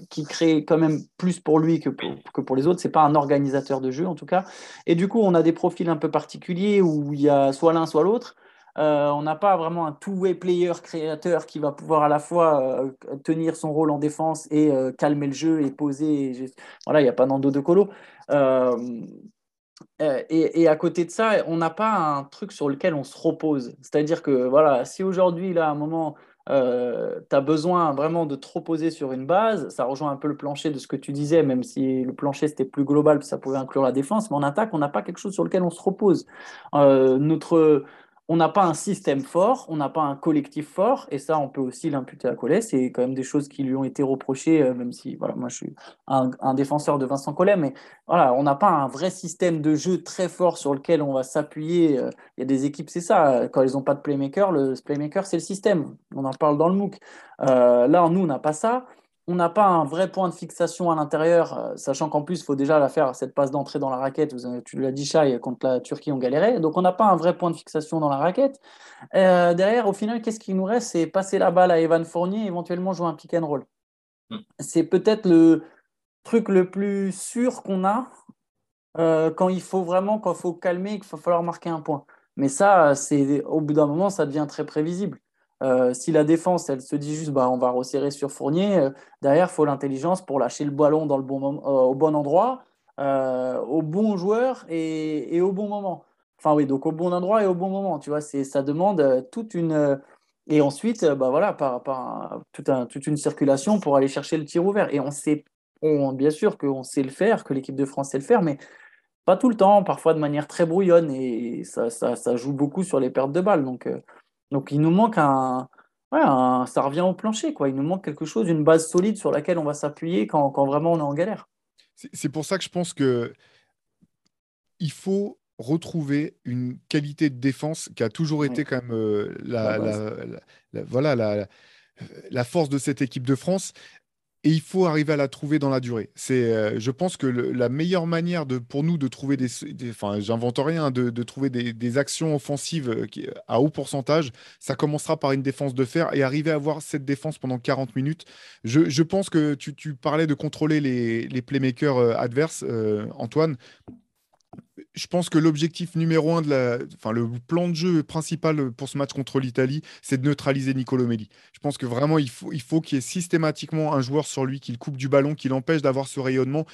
qui crée quand même plus pour lui que pour, que pour les autres. C'est pas un organisateur de jeu en tout cas. Et du coup, on a des profils un peu particuliers où il y a soit l'un, soit l'autre. Euh, on n'a pas vraiment un two-way player créateur qui va pouvoir à la fois euh, tenir son rôle en défense et euh, calmer le jeu et poser. Voilà, il n'y a pas d'endo de colo. Et, à côté de ça, on n'a pas un truc sur lequel on se repose. C'est-à-dire que voilà, si aujourd'hui, là, à un moment, tu as besoin vraiment de te reposer sur une base, ça rejoint un peu le plancher de ce que tu disais, même si le plancher c'était plus global, ça pouvait inclure la défense, mais en attaque, on n'a pas quelque chose sur lequel on se repose. notre on n'a pas un système fort, on n'a pas un collectif fort, et ça, on peut aussi l'imputer à Collet. C'est quand même des choses qui lui ont été reprochées, euh, même si, voilà, moi, je suis un, défenseur de Vincent Collet, mais voilà, on n'a pas un vrai système de jeu très fort sur lequel on va s'appuyer. Euh, il y a des équipes, c'est ça, quand ils n'ont pas de playmaker, le playmaker, c'est le système. On en parle dans le MOOC. Euh, là, nous, on n'a pas ça on n'a pas un vrai point de fixation à l'intérieur, euh, sachant qu'en plus, il faut déjà la faire, cette passe d'entrée dans la raquette. tu l'as dit, Chai, contre la Turquie, on galérait. Donc, on n'a pas un vrai point de fixation dans la raquette. Euh, derrière, au final, qu'est-ce qui nous reste? C'est passer la balle à Evan Fournier et éventuellement jouer un pick and roll. Hmm. C'est peut-être le truc le plus sûr qu'on a euh, quand il faut vraiment, quand il faut calmer, qu'il va falloir marquer un point. Mais ça, c'est au bout d'un moment, ça devient très prévisible. Euh, si la défense, elle se dit juste, bah, on va resserrer sur Fournier, euh, derrière, il faut l'intelligence pour lâcher le ballon dans le bon moment, euh, au bon endroit, au bon joueur et, au bon moment. Enfin oui, donc au bon endroit et au bon moment, tu vois, ça demande toute une... et ensuite, bah, voilà, par, par toute une circulation pour aller chercher le tir ouvert. Et on sait, on, bien sûr qu'on sait le faire, que l'équipe de France sait le faire, mais pas tout le temps, parfois de manière très brouillonne, et ça, ça, ça joue beaucoup sur les pertes de balles. Donc, donc il nous manque un, ça revient au plancher, quoi. Il nous manque quelque chose, une base solide sur laquelle on va s'appuyer quand, vraiment on est en galère.
C'est pour ça que je pense que il faut retrouver une qualité de défense qui a toujours été quand même euh, la, voilà, la, force de cette équipe de France et il faut arriver à la trouver dans la durée. C'est, euh, je pense que la meilleure manière de, pour nous de trouver des, enfin, j'invente rien, de, de trouver des, actions offensives euh, à haut pourcentage, ça commencera par une défense de fer et arriver à avoir cette défense pendant 40 minutes. Je, je pense que tu, tu, parlais de contrôler les, les playmakers euh, adverses, Antoine je pense que l'objectif numéro un de la, enfin le plan de jeu principal pour ce match contre l'Italie, c'est de neutraliser Nicolo Melli. Je pense que vraiment il faut, il faut qu'il y ait systématiquement un joueur sur lui qui le coupe du ballon, qui l'empêche d'avoir ce rayonnement.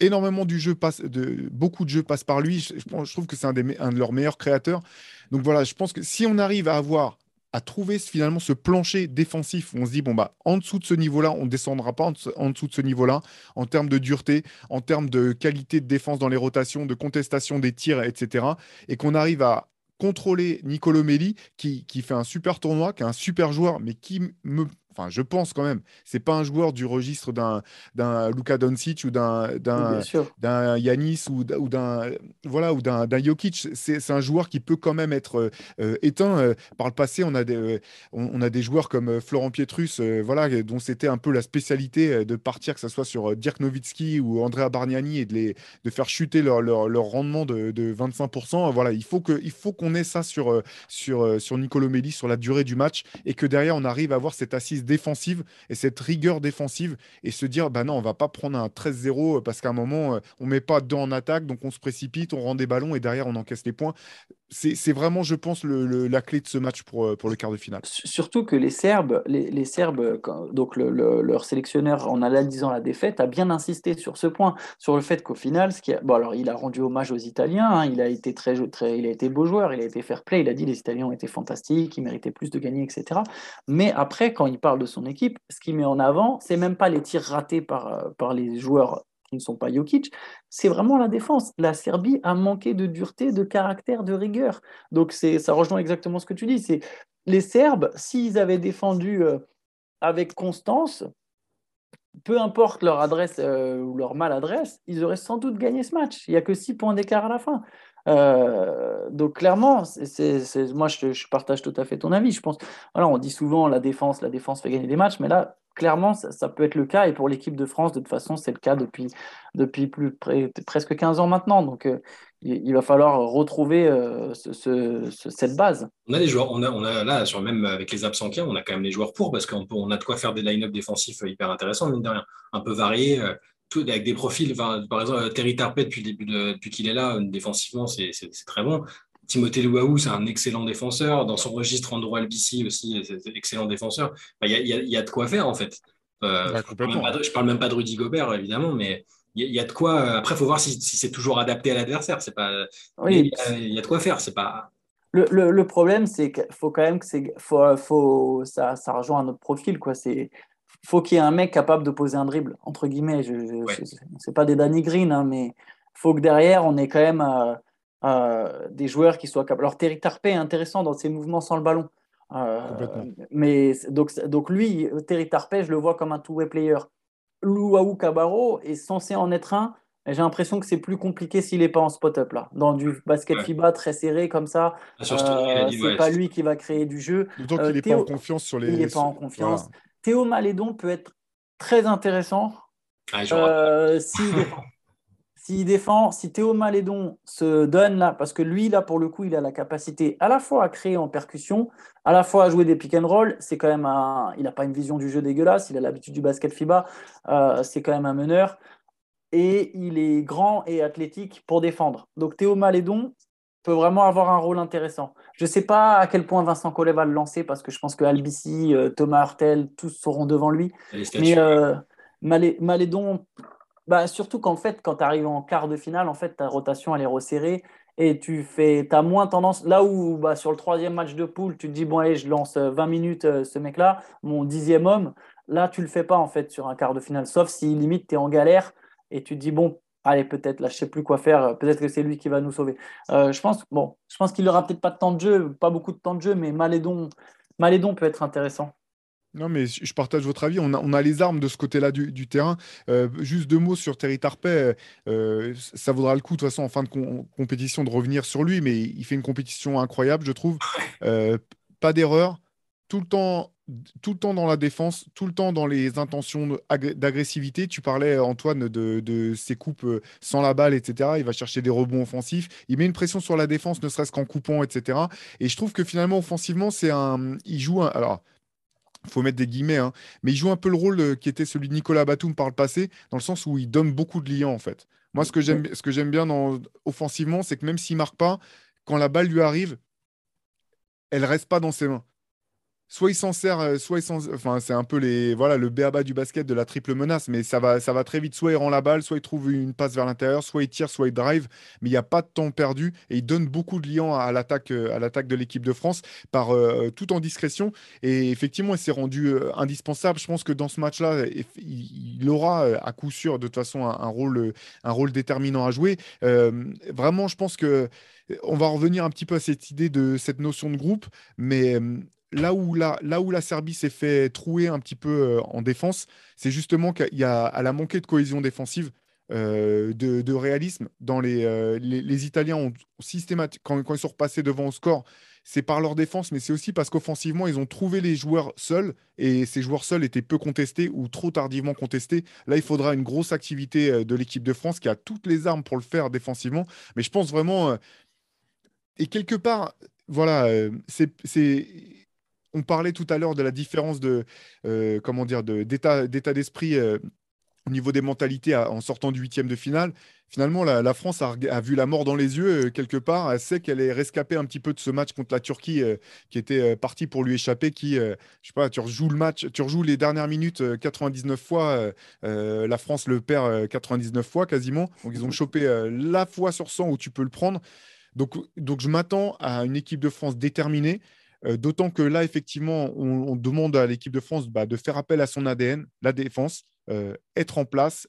énormément du jeu passe, de, beaucoup de jeux passent par lui. Je, je trouve que c'est un, un de leurs meilleurs créateurs. Donc voilà, je pense que si on arrive à avoir à trouver finalement ce plancher défensif où on se dit bon bah en dessous de ce niveau-là, on ne descendra pas en dessous de ce niveau-là en termes de dureté, en termes de qualité de défense dans les rotations, de contestation des tirs, etc. Et qu'on arrive à contrôler Nicolo Melli qui, qui, fait un super tournoi, qui est un super joueur, mais qui me Enfin, je pense quand même. C'est pas un joueur du registre d'un d'un Luka Doncic ou d'un d'un Yanis ou d'un voilà ou d'un Jokic. C'est un joueur qui peut quand même être euh, éteint. Euh, par le passé, on a des euh, on, a des joueurs comme Florent Pietrus, voilà, dont c'était un peu la spécialité de partir, que ce soit sur Dirk Nowitzki ou Andrea Bargnani, et de les de faire chuter leur, leur, leur rendement de, de 25%. Voilà, il faut que il faut qu'on ait ça sur sur sur Nicolo Melli sur la durée du match et que derrière on arrive à avoir cette assise défensive et cette rigueur défensive et se dire bah non, on va pas prendre un 13-0 parce qu'à un moment, euh, on met pas deux en attaque, donc on se précipite, on rend des ballons et derrière on encaisse les points c'est vraiment, je pense, la clé de ce match pour, euh, pour le quart de finale.
Surtout que les Serbes, les, Serbes donc leur sélectionneur, en analysant la défaite, a bien insisté sur ce point, sur le fait qu'au final, bon, alors, il a rendu hommage aux Italiens, hein, il, a été très, très, il a été beau joueur, il a été fair play, il a dit les Italiens ont été fantastiques, ils méritaient plus de gagner, etc. Mais après, quand il parle de son équipe, ce qu'il met en avant, c'est même pas les tirs ratés par, euh, par les joueurs qui ne sont pas Jokic, c'est vraiment la défense. La Serbie a manqué de dureté, de caractère, de rigueur. Donc ça rejoint exactement ce que tu dis. C'est les Serbes, s'ils avaient défendu avec constance, peu importe leur adresse ou leur maladresse, ils auraient sans doute gagné ce match. Il n'y a que 6 points d'écart à la fin. Euh, donc clairement, moi je, partage tout à fait ton avis. Je pense, voilà, on dit souvent la défense, la défense fait gagner des matchs, mais là, clairement, ça, peut être le cas. Et pour l'équipe de France, de toute façon, c'est le cas depuis, depuis plus, presque 15 ans maintenant. Donc euh, il, va falloir retrouver euh, cette base.
On a des joueurs, on a, on a là, sur même avec les absents on a quand même les joueurs pour parce qu'on on a de quoi faire des line-up défensifs hyper intéressants, mine de rien, un peu variés avec des profils. par exemple, Terry Tarpet, depuis, depuis qu'il est là, défensivement, c'est très bon. Timothée Louaou, c'est un excellent défenseur. Dans son registre, Andro Albici aussi, c'est un excellent défenseur. Il y, a, de quoi faire, en fait. Euh, je ne parle, même pas de Rudy Gobert, évidemment, mais il y, a de quoi. Euh, après, il faut voir si, c'est toujours adapté à l'adversaire. C'est pas. Il y, a de quoi faire. C'est pas.
Le, le, problème, c'est qu'il faut quand même que c'est, faut, faut, ça, ça rejoint un autre profil. Quoi. C'est, faut qu'il y ait un mec capable de poser un dribble, entre guillemets. Je, c'est pas des Danny Green, hein, mais faut que derrière, on ait quand même euh, euh, des joueurs qui soient capables. Alors, Terry Tarpey est intéressant dans ses mouvements sans le ballon. Euh, mais donc, donc lui, Terry Tarpey, je le vois comme un two-way player. Louaou Cabarro est censé en être un, mais j'ai l'impression que c'est plus compliqué s'il n'est pas en spot-up là. Dans du basket FIBA très serré comme ça, ah, c'est pas lui qui va créer du jeu.
Donc il n'est pas en confiance sur les.
Il n'est pas en confiance. Théo Malédon peut être très intéressant ah, euh, s'il [laughs] défend. Si Théo Malédon se donne là, parce que lui, là, pour le coup, il a la capacité à la fois à créer en percussion, à la fois à jouer des pick and roll. C'est quand même un, il n'a pas une vision du jeu dégueulasse, il a l'habitude du basket FIBA. Euh, c'est quand même un meneur. Et il est grand et athlétique pour défendre. Donc Théo Malédon, peut vraiment avoir un rôle intéressant. Je ne sais pas à quel point Vincent Collet va le lancer parce que je pense que Albici, euh, Thomas Hurtel, tous seront devant lui. Mais euh, Malédon, bah, surtout qu'en fait, quand tu arrives en quart de finale, en fait, ta rotation elle est resserrée et tu fais, as moins tendance. Là où bah, sur le troisième match de poule, tu te dis bon allez, je lance 20 euh, minutes ce mec-là, mon dixième homme. Là, tu le fais pas en fait sur un quart de finale, sauf si limite tu es en galère et tu te dis bon allez, peut-être, là, je sais plus quoi faire, peut-être que c'est lui qui va nous sauver. Euh, je pense, bon, pense qu'il n'aura peut-être pas de temps de jeu, pas beaucoup de temps de jeu, mais Malédon, Malédon peut être intéressant.
Non, mais je partage votre avis. On a, les armes de ce côté-là du, terrain. Euh, juste deux mots sur Terry Tarpey. Euh, ça vaudra le coup, de toute façon, en fin de compétition, de revenir sur lui, mais il fait une compétition incroyable, je trouve. pas d'erreur. Tout le temps tout le temps dans la défense, tout le temps dans les intentions d'agressivité. Tu parlais, Antoine, de, ses coupes euh, sans la balle, etc. Il va chercher des rebonds offensifs. Il met une pression sur la défense, ne serait-ce qu'en coupant, etc. Et je trouve que finalement, offensivement, c'est un. Il joue un. Alors, faut mettre des guillemets, hein, mais il joue un peu le rôle euh, qui était celui de Nicolas Batum par le passé, dans le sens où il donne beaucoup de liens, en fait. Moi, ce que j'aime, ce que j'aime bien dans, offensivement, c'est que même s'il marque pas, quand la balle lui arrive, elle reste pas dans ses mains soit il s'en sert, euh, soit il s'en. Enfin, c'est un peu les, voilà, le béaba du basket de la triple menace, mais ça va, ça va très vite. Soit il rend la balle, soit il trouve une passe vers l'intérieur, soit il tire, soit il drive, mais il n'y a pas de temps perdu et il donne beaucoup de liens à l'attaque, euh, à l'attaque de l'équipe de France, par, euh, tout en discrétion. Et effectivement, il s'est rendu indispensable. Je pense que dans ce match-là, il, aura à coup sûr, de toute façon, un, rôle, un rôle déterminant à jouer. vraiment, je pense que on va revenir un petit peu à cette idée de cette notion de groupe, mais là où la, la Serbie s'est fait trouer un petit peu euh, en défense, c'est justement qu'elle a manqué de cohésion défensive. Euh, de, réalisme dans les, euh, les, Italiens ont systématiquement quand, ils sont repassés devant au score c'est par leur défense mais c'est aussi parce qu'offensivement ils ont trouvé les joueurs seuls et ces joueurs seuls étaient peu contestés ou trop tardivement contestés là il faudra une grosse activité de l'équipe de France qui a toutes les armes pour le faire défensivement mais je pense vraiment et quelque part voilà c'est on parlait tout à l'heure de la différence de euh, comment dire d'état d'esprit euh, au niveau des mentalités en sortant du huitième de finale. Finalement, la, France a, vu la mort dans les yeux euh, quelque part. Elle sait qu'elle est rescapée un petit peu de ce match contre la Turquie qui était parti pour lui échapper. Qui, je sais pas, tu rejoues le match, tu rejoues les dernières minutes 99 fois. la France le perd 99 fois quasiment. Donc ils ont chopé la fois sur 100 où tu peux le prendre. Donc, donc je m'attends à une équipe de France déterminée. Euh, d'autant que là, effectivement, on, demande à l'équipe de France bah, de faire appel à son ADN, la défense, euh, être en place.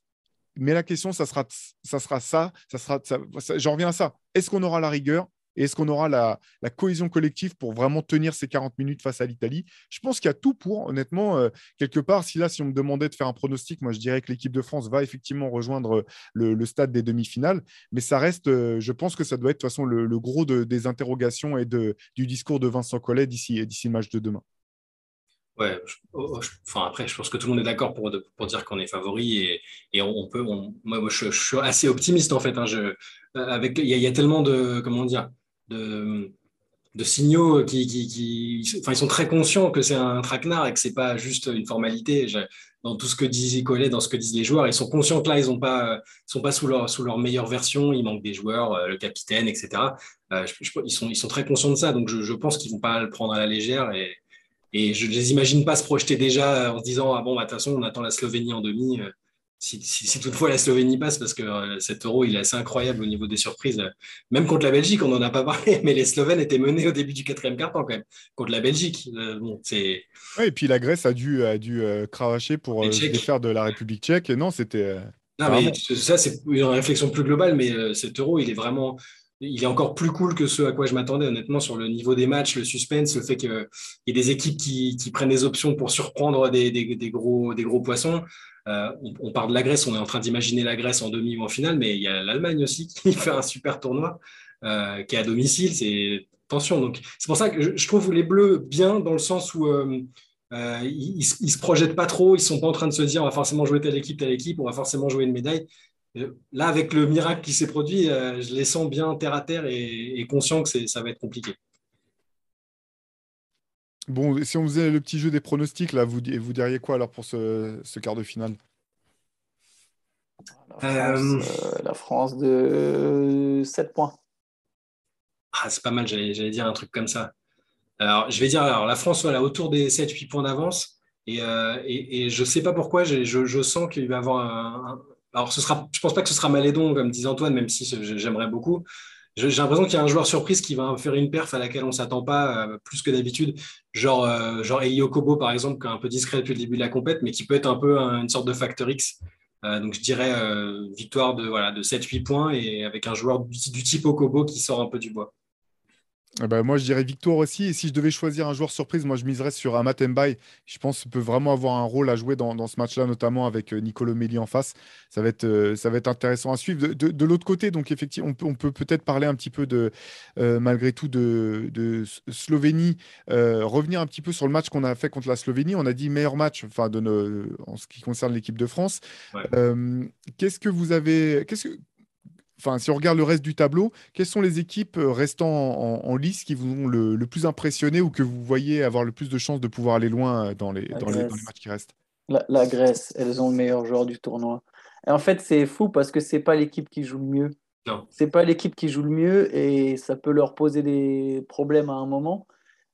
Mais la question, ça sera ça. Sera ça, ça sera, J'en reviens à ça. Est-ce qu'on aura la rigueur? Et est-ce qu'on aura la, cohésion collective pour vraiment tenir ces 40 minutes face à l'Italie? Je pense qu'il y a tout pour, honnêtement. Euh, quelque part, si là, si on me demandait de faire un pronostic, moi, je dirais que l'équipe de France va effectivement rejoindre le, stade des demi-finales. Mais ça reste, euh, je pense que ça doit être de toute façon le, gros des interrogations et du discours de Vincent Collet d'ici le match de demain.
Ouais, oh, oh, enfin après, je pense que tout le monde est d'accord pour, dire qu'on est favori et, on, peut. moi, je, suis assez optimiste en fait. Hein, il y, a tellement de comment dire de, signaux qui, enfin, ils sont très conscients que c'est un traquenard et que c'est pas juste une formalité. dans tout ce que disent Collet, dans ce que disent les joueurs, ils sont conscients que là, ils ont pas, sont pas sous leur, sous leur meilleure version. Il manque des joueurs, euh, le capitaine, etc. Euh, ils, sont, ils sont très conscients de ça. Donc, je, pense qu'ils vont pas le prendre à la légère et, et je ne les imagine pas se projeter déjà en se disant ah bon, bah, de toute façon, on attend la Slovénie en demi. Euh, si, toutefois la Slovénie passe, parce que euh, cet euro, il est assez incroyable au niveau des surprises. Même contre la Belgique, on n'en a pas parlé, [laughs] mais les Slovènes étaient menés au début du quatrième quart-temps quand même, contre la Belgique. Euh, bon, c'est...
et puis la Grèce a dû, a dû cravacher pour se défaire de la République tchèque. Et non, c'était.
Non, mais ça, c'est une réflexion plus globale, mais cet euro, il est vraiment il est encore plus cool que ce à quoi je m'attendais, honnêtement, sur le niveau des matchs, le suspense, le fait qu'il y ait des équipes qui, prennent des options pour surprendre des, gros, des gros poissons. Euh, on, parle de la Grèce, on est en train d'imaginer la Grèce en demi ou en finale, mais il y a l'Allemagne aussi [laughs] qui fait un super tournoi, euh, qui est à domicile. C'est tension. Donc, c'est pour ça que je, trouve les Bleus bien dans le sens où euh, ils, ne se projettent pas trop, ils sont pas en train de se dire on va forcément jouer telle équipe, telle équipe, on va forcément jouer une médaille. Là, avec le miracle qui s'est produit, je les sens bien terre à terre et, conscient que ça va être compliqué.
Bon, si on faisait le petit jeu des pronostics, là, vous, vous diriez quoi alors pour ce, quart de finale?
Euh, la France, de 7 points.
Ah, c'est pas mal, j'allais dire un truc comme ça. Alors, je vais dire, alors, la France, voilà, autour des 7-8 points d'avance. Et, euh, je ne sais pas pourquoi, je, je sens qu'il va y avoir un, alors, ce sera, je pense pas que ce sera Malédon, comme disait Antoine, même si j'aimerais beaucoup. J'ai l'impression qu'il y a un joueur surprise qui va faire une perf à laquelle on ne s'attend pas euh, plus que d'habitude. Genre, euh, genre Eli Okobo, par exemple, qui est un peu discret depuis le début de la compète, mais qui peut être un peu une sorte de facteur X. Euh, donc, je dirais victoire de, voilà, de 7-8 points et avec un joueur du type Okobo qui sort un peu du bois.
Bah, moi, je dirais victoire aussi. Et si je devais choisir un joueur surprise, moi, je miserais sur Amat Mbaye. Je pense qu'il peut vraiment avoir un rôle à jouer dans, ce match-là, notamment avec euh, Nicolo Melli en face. Ça va être, euh, ça va être intéressant à suivre. De, l'autre côté, donc effectivement, on peut, on peut peut-être parler un petit peu de, euh, malgré tout, de, de Slovénie. revenir un petit peu sur le match qu'on a fait contre la Slovénie. On a dit meilleur match, enfin, de en ce qui concerne l'équipe de France. qu'est-ce que vous avez, qu'est-ce que enfin, si on regarde le reste du tableau, quelles sont les équipes euh, restant en, lice qui vous ont le, plus impressionné ou que vous voyez avoir le plus de chances de pouvoir aller loin euh, dans les, dans les, matchs qui restent?
La, Grèce, elles ont le meilleur joueur du tournoi. Et en fait, c'est fou parce que c'est pas l'équipe qui joue le mieux.
Non.
C'est pas l'équipe qui joue le mieux et ça peut leur poser des problèmes à un moment.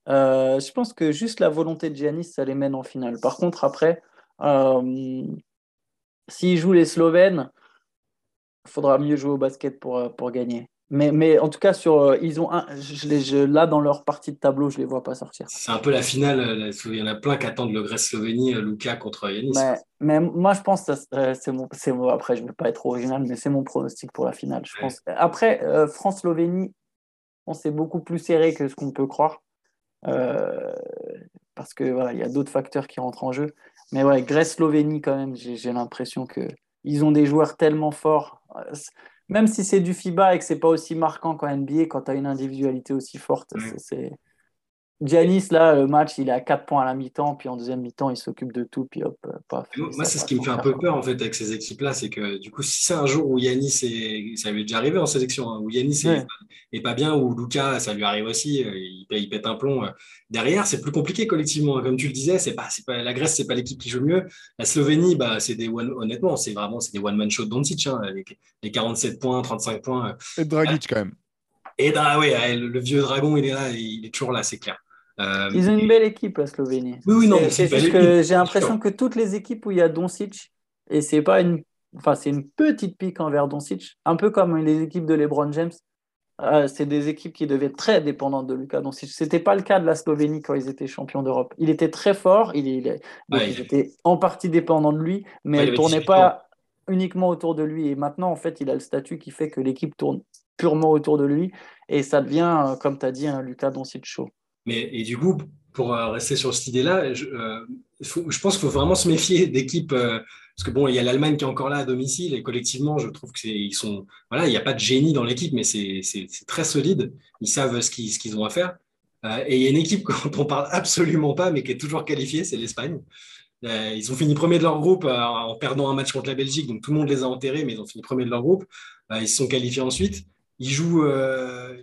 Euh, je pense que juste la volonté de Giannis, ça les mène en finale. Par contre, après, s'ils jouent les Slovènes, faudra mieux jouer au basket pour, euh, pour gagner. Mais, mais en tout cas, sur, euh, ils ont un, je, les, je, là, dans leur partie de tableau, je ne les vois pas sortir.
C'est un peu la finale. Euh, il y en a plein qui attendent le Grèce-Slovénie, Lucas contre Yanis.
Mais, mais, moi, je pense que c'est mon, mon, Après, je ne vais pas être original, mais c'est mon pronostic pour la finale. Je pense. Après, France-Slovénie, on c'est beaucoup plus serré que ce qu'on peut croire. parce que voilà, il y a d'autres facteurs qui rentrent en jeu. Mais ouais, Grèce-Slovénie, quand même, j'ai l'impression que ils ont des joueurs tellement forts. Même si c'est du FIBA et que c'est pas aussi marquant qu'en NBA, quand tu as une individualité aussi forte, c'est Giannis, là, le match, il est à 4 points à la mi-temps, puis en deuxième mi-temps, il s'occupe de tout, puis hop, paf.
Moi, c'est ce qui me fait un peu peur, en fait, avec ces équipes-là, c'est que, du coup, si c'est un jour où Yanis, est... ça lui est déjà arrivé en sélection, hein, où Yanis est... pas bien, ou Lucas, ça lui arrive aussi, euh, il, pète un plomb. Euh, derrière, c'est plus compliqué collectivement. Hein. Comme tu le disais, c'est pas, pas... la Grèce, c'est pas l'équipe qui joue mieux. La Slovénie, bah, c'est des one... honnêtement, c'est vraiment des one-man show de Doncic, hein, les... 47 points, 35 points.
Euh. Et Dragic, quand même.
Et oui, le vieux dragon, il est là, il est toujours là, c'est clair.
Euh, Ils ont une belle équipe, la Slovénie.
Oui, oui, non.
C'est juste que j'ai l'impression que toutes les équipes où il y a Doncic, et c'est pas une, enfin c'est une petite pique envers Doncic, un peu comme les équipes de LeBron James. Euh, c'est des équipes qui devaient être très dépendantes de Lucas Doncic. C'était pas le cas de la Slovénie quand ils étaient champions d'Europe. Il était très fort, il, il, ils étaient en partie dépendants de lui, mais elle tournait pas uniquement autour de lui. Et maintenant, en fait, il a le statut qui fait que l'équipe tourne purement autour de lui. Et ça devient, comme tu as dit, un Lucas Doncic chaud.
Mais, et du coup, pour rester sur cette idée-là, je, je, pense qu'il faut vraiment se méfier d'équipes. parce que bon, il y a l'Allemagne qui est encore là à domicile et collectivement, je trouve que c'est ils sont voilà, il n'y a pas de génie dans l'équipe, mais c'est très solide. Ils savent ce qu'ils ont à faire. et il y a une équipe [laughs] dont on parle absolument pas, mais qui est toujours qualifiée, c'est l'Espagne. Euh, ils ont fini premier de leur groupe euh, en perdant un match contre la Belgique, donc tout le monde les a enterrés, mais ils ont fini premier de leur groupe. Euh, ils se sont qualifiés ensuite. Ils jouent,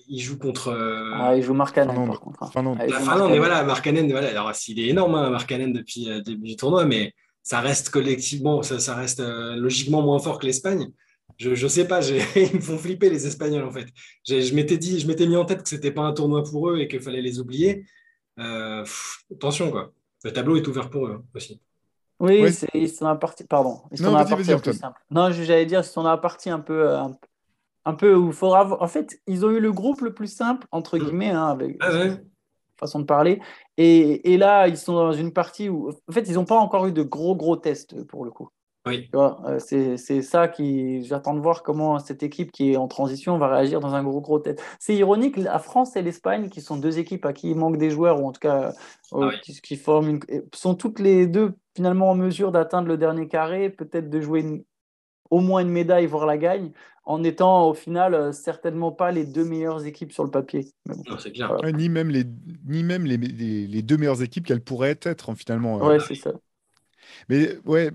ils jouent contre.
Ah, ils jouent Markkanen par contre.
Finlande. La Finlande, mais voilà, Markkanen, voilà. Alors, il est énorme, hein, Markkanen, depuis le début du tournoi, mais ça reste collectivement, ça, ça reste logiquement moins fort que l'Espagne. Je ne sais pas, [laughs] ils me font flipper les Espagnols en fait. Je m'étais dit, je m'étais mis en tête que c'était pas un tournoi pour eux et qu'il fallait les oublier. attention quoi le tableau est ouvert pour eux hein, aussi.
Oui, c'est ils sont un parti. Pardon. Ils sont non, un parti plus simple. Non, j'allais dire, ils sont dans la partie un peu, euh, un, peu où il faudra. En fait, ils ont eu le groupe le plus simple entre mm. guillemets, hein, avec ah façon de parler. Et, et, là, ils sont dans une partie où, en fait, ils n'ont pas encore eu de gros gros tests pour le coup.
Oui.
Euh, c'est ça qui. J'attends de voir comment cette équipe qui est en transition va réagir dans un gros gros tête. C'est ironique, la France et l'Espagne, qui sont deux équipes à qui il manque des joueurs, ou en tout cas euh, ah qui, forment une... sont toutes les deux finalement en mesure d'atteindre le dernier carré, peut-être de jouer au moins une médaille, voire la gagne, en étant au final euh, certainement pas les deux meilleures équipes sur le papier.
ni même, les, ni même les, les, deux meilleures équipes qu'elles pourraient être, hein, finalement.
Ouais, c'est ça.
Mais ouais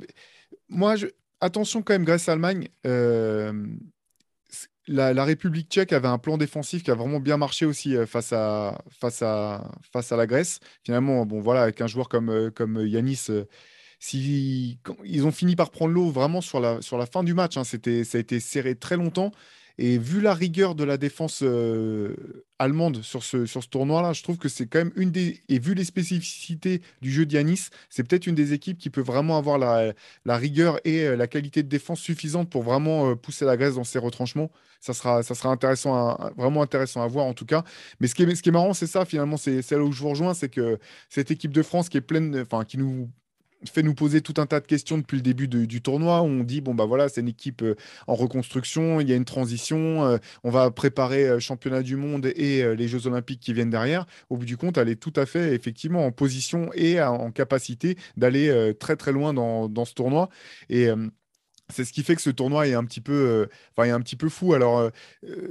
moi, je... attention quand même, Grèce-Allemagne, euh, la, République tchèque avait un plan défensif qui a vraiment bien marché aussi euh, face, à, face, à, face à la Grèce. Finalement, bon, voilà, avec un joueur comme, euh, comme Yanis. Si, ils ont fini par prendre l'eau vraiment sur la, sur la fin du match. Hein, ça a été serré très longtemps. Et vu la rigueur de la défense euh, allemande sur ce, sur ce tournoi-là, je trouve que c'est quand même une des. Et vu les spécificités du jeu d'Yanis, c'est peut-être une des équipes qui peut vraiment avoir la, la rigueur et euh, la qualité de défense suffisante pour vraiment euh, pousser la Grèce dans ses retranchements. Ça sera, ça sera intéressant vraiment intéressant à voir en tout cas. Mais ce qui est, ce qui est marrant, c'est ça finalement, c'est là où je vous rejoins, c'est que cette équipe de France qui est pleine, enfin qui nous fait nous poser tout un tas de questions depuis le début du tournoi. on dit bon bah voilà, c'est une équipe euh, en reconstruction, il y a une transition, euh, on va préparer euh, championnat du monde et les Jeux Olympiques qui viennent derrière. Au bout du compte, elle est tout à fait effectivement en position et en capacité d'aller très très loin dans, ce tournoi. Et c'est ce qui fait que ce tournoi est un petit peu, enfin, est un petit peu fou. Alors,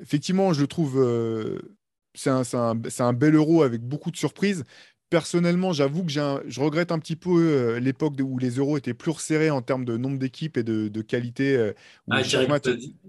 effectivement, je le trouve, c'est un, un, un, bel euro avec beaucoup de surprises personnellement, j'avoue que je regrette un petit peu euh, l'époque où les euros étaient plus resserrés en termes de nombre d'équipes et de, qualité. Euh,
ah,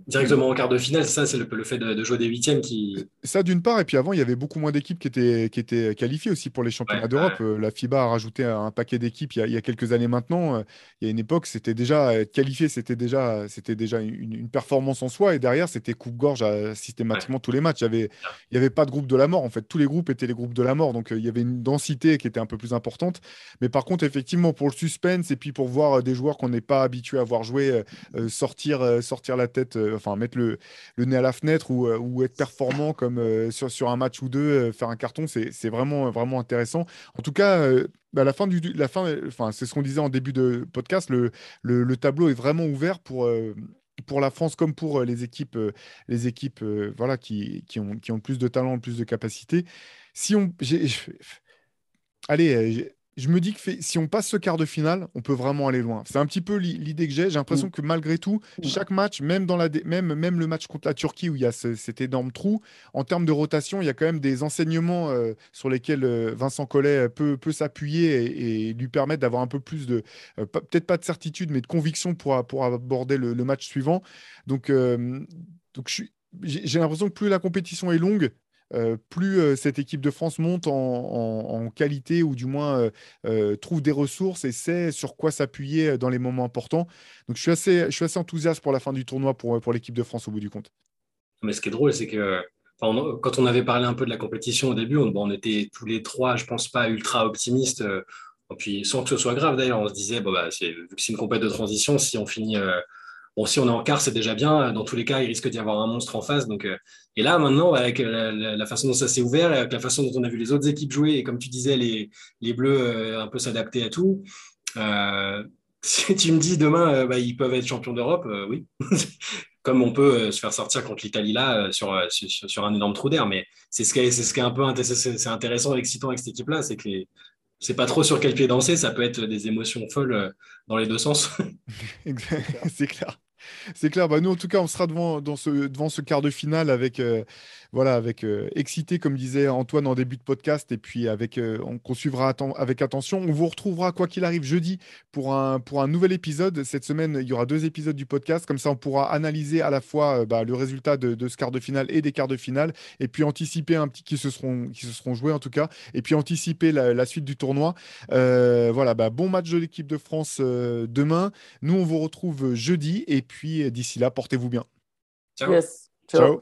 directement en quart de finale, ça, c'est le, fait de, jouer des huitièmes qui.
Ça, d'une part, et puis avant, il y avait beaucoup moins d'équipes qui étaient, qui étaient qualifiées aussi pour les championnats d'Europe. Euh, la FIBA a rajouté un paquet d'équipes il, y a quelques années maintenant. Il y a une époque, c'était déjà être qualifié, c'était déjà, déjà une, performance en soi. Et derrière, c'était coupe-gorge systématiquement tous les matchs. Il n'y avait, il y avait pas de groupe de la mort. En fait, tous les groupes étaient les groupes de la mort. Donc, il y avait une densité qui était un peu plus importante. Mais par contre, effectivement, pour le suspense et puis pour voir euh, des joueurs qu'on n'est pas habitué à voir jouer, euh, euh, sortir, sortir la tête, enfin mettre le, le, nez à la fenêtre ou, ou être performant comme sur, sur un match ou deux, faire un carton, c'est vraiment, vraiment intéressant. En tout cas, à la fin du la fin, enfin c'est ce qu'on disait en début de podcast, le, le, le tableau est vraiment ouvert pour pour la France comme pour les équipes, les équipes voilà, qui, qui, ont, qui ont plus de talent, plus de capacité. Si on, allez, euh, je me dis que si on passe ce quart de finale, on peut vraiment aller loin. C'est un petit peu l'idée que j'ai. J'ai l'impression mm. que malgré tout, chaque match, même, dans la même, même le match contre la Turquie où il y a cet énorme trou, en termes de rotation, il y a quand même des enseignements euh, sur lesquels euh, Vincent Collet peut, peut s'appuyer et, lui permettre d'avoir un peu plus de, peut-être pas de certitude, mais de conviction pour, pour aborder le, match suivant. Donc, donc j'ai l'impression que plus la compétition est longue, euh, plus euh, cette équipe de France monte en, qualité ou du moins euh, trouve des ressources et sait sur quoi s'appuyer dans les moments importants. Donc je suis assez, je suis assez enthousiaste pour la fin du tournoi pour, pour l'équipe de France au bout du compte.
Mais ce qui est drôle, c'est que quand on avait parlé un peu de la compétition au début, on, était tous les trois, je pense pas ultra optimistes. Et puis sans que ce soit grave d'ailleurs, on se disait, bah, vu que c'est une compétition de transition, si on finit Bon, si on est en quart, c'est déjà bien. Dans tous les cas, il risque d'y avoir un monstre en face. Euh, et là, maintenant, avec la, façon dont ça s'est ouvert, avec la façon dont on a vu les autres équipes jouer, et comme tu disais, les, Bleus euh, un peu s'adapter à tout, euh, [laughs] si tu me dis demain, bah, ils peuvent être champions d'Europe, oui. [laughs] comme on peut se faire sortir contre l'Italie là sur, un énorme trou d'air. Mais c'est ce qui est, un peu intéressant, excitant avec cette équipe-là, c'est que c'est pas trop sur quel pied danser, ça peut être des émotions folles dans les deux sens. [laughs]
c'est clair. C'est clair. Bah, nous, en tout cas, on sera devant, dans ce, devant ce quart de finale avec, euh, voilà, avec euh, excité, comme disait Antoine en début de podcast, et puis avec, euh, on, suivra avec attention. On vous retrouvera, quoi qu'il arrive, jeudi pour un, pour un nouvel épisode. Cette semaine, il y aura deux épisodes du podcast. Comme ça, on pourra analyser à la fois bah, le résultat de, de, ce quart de finale et des quarts de finale, et puis anticiper un petit qui se seront, qui se seront joués, en tout cas, et puis anticiper la, suite du tournoi. voilà, bah, bon match de l'équipe de France demain. Nous, on vous retrouve jeudi, et puis d'ici là, portez-vous bien.
Ciao. Ciao.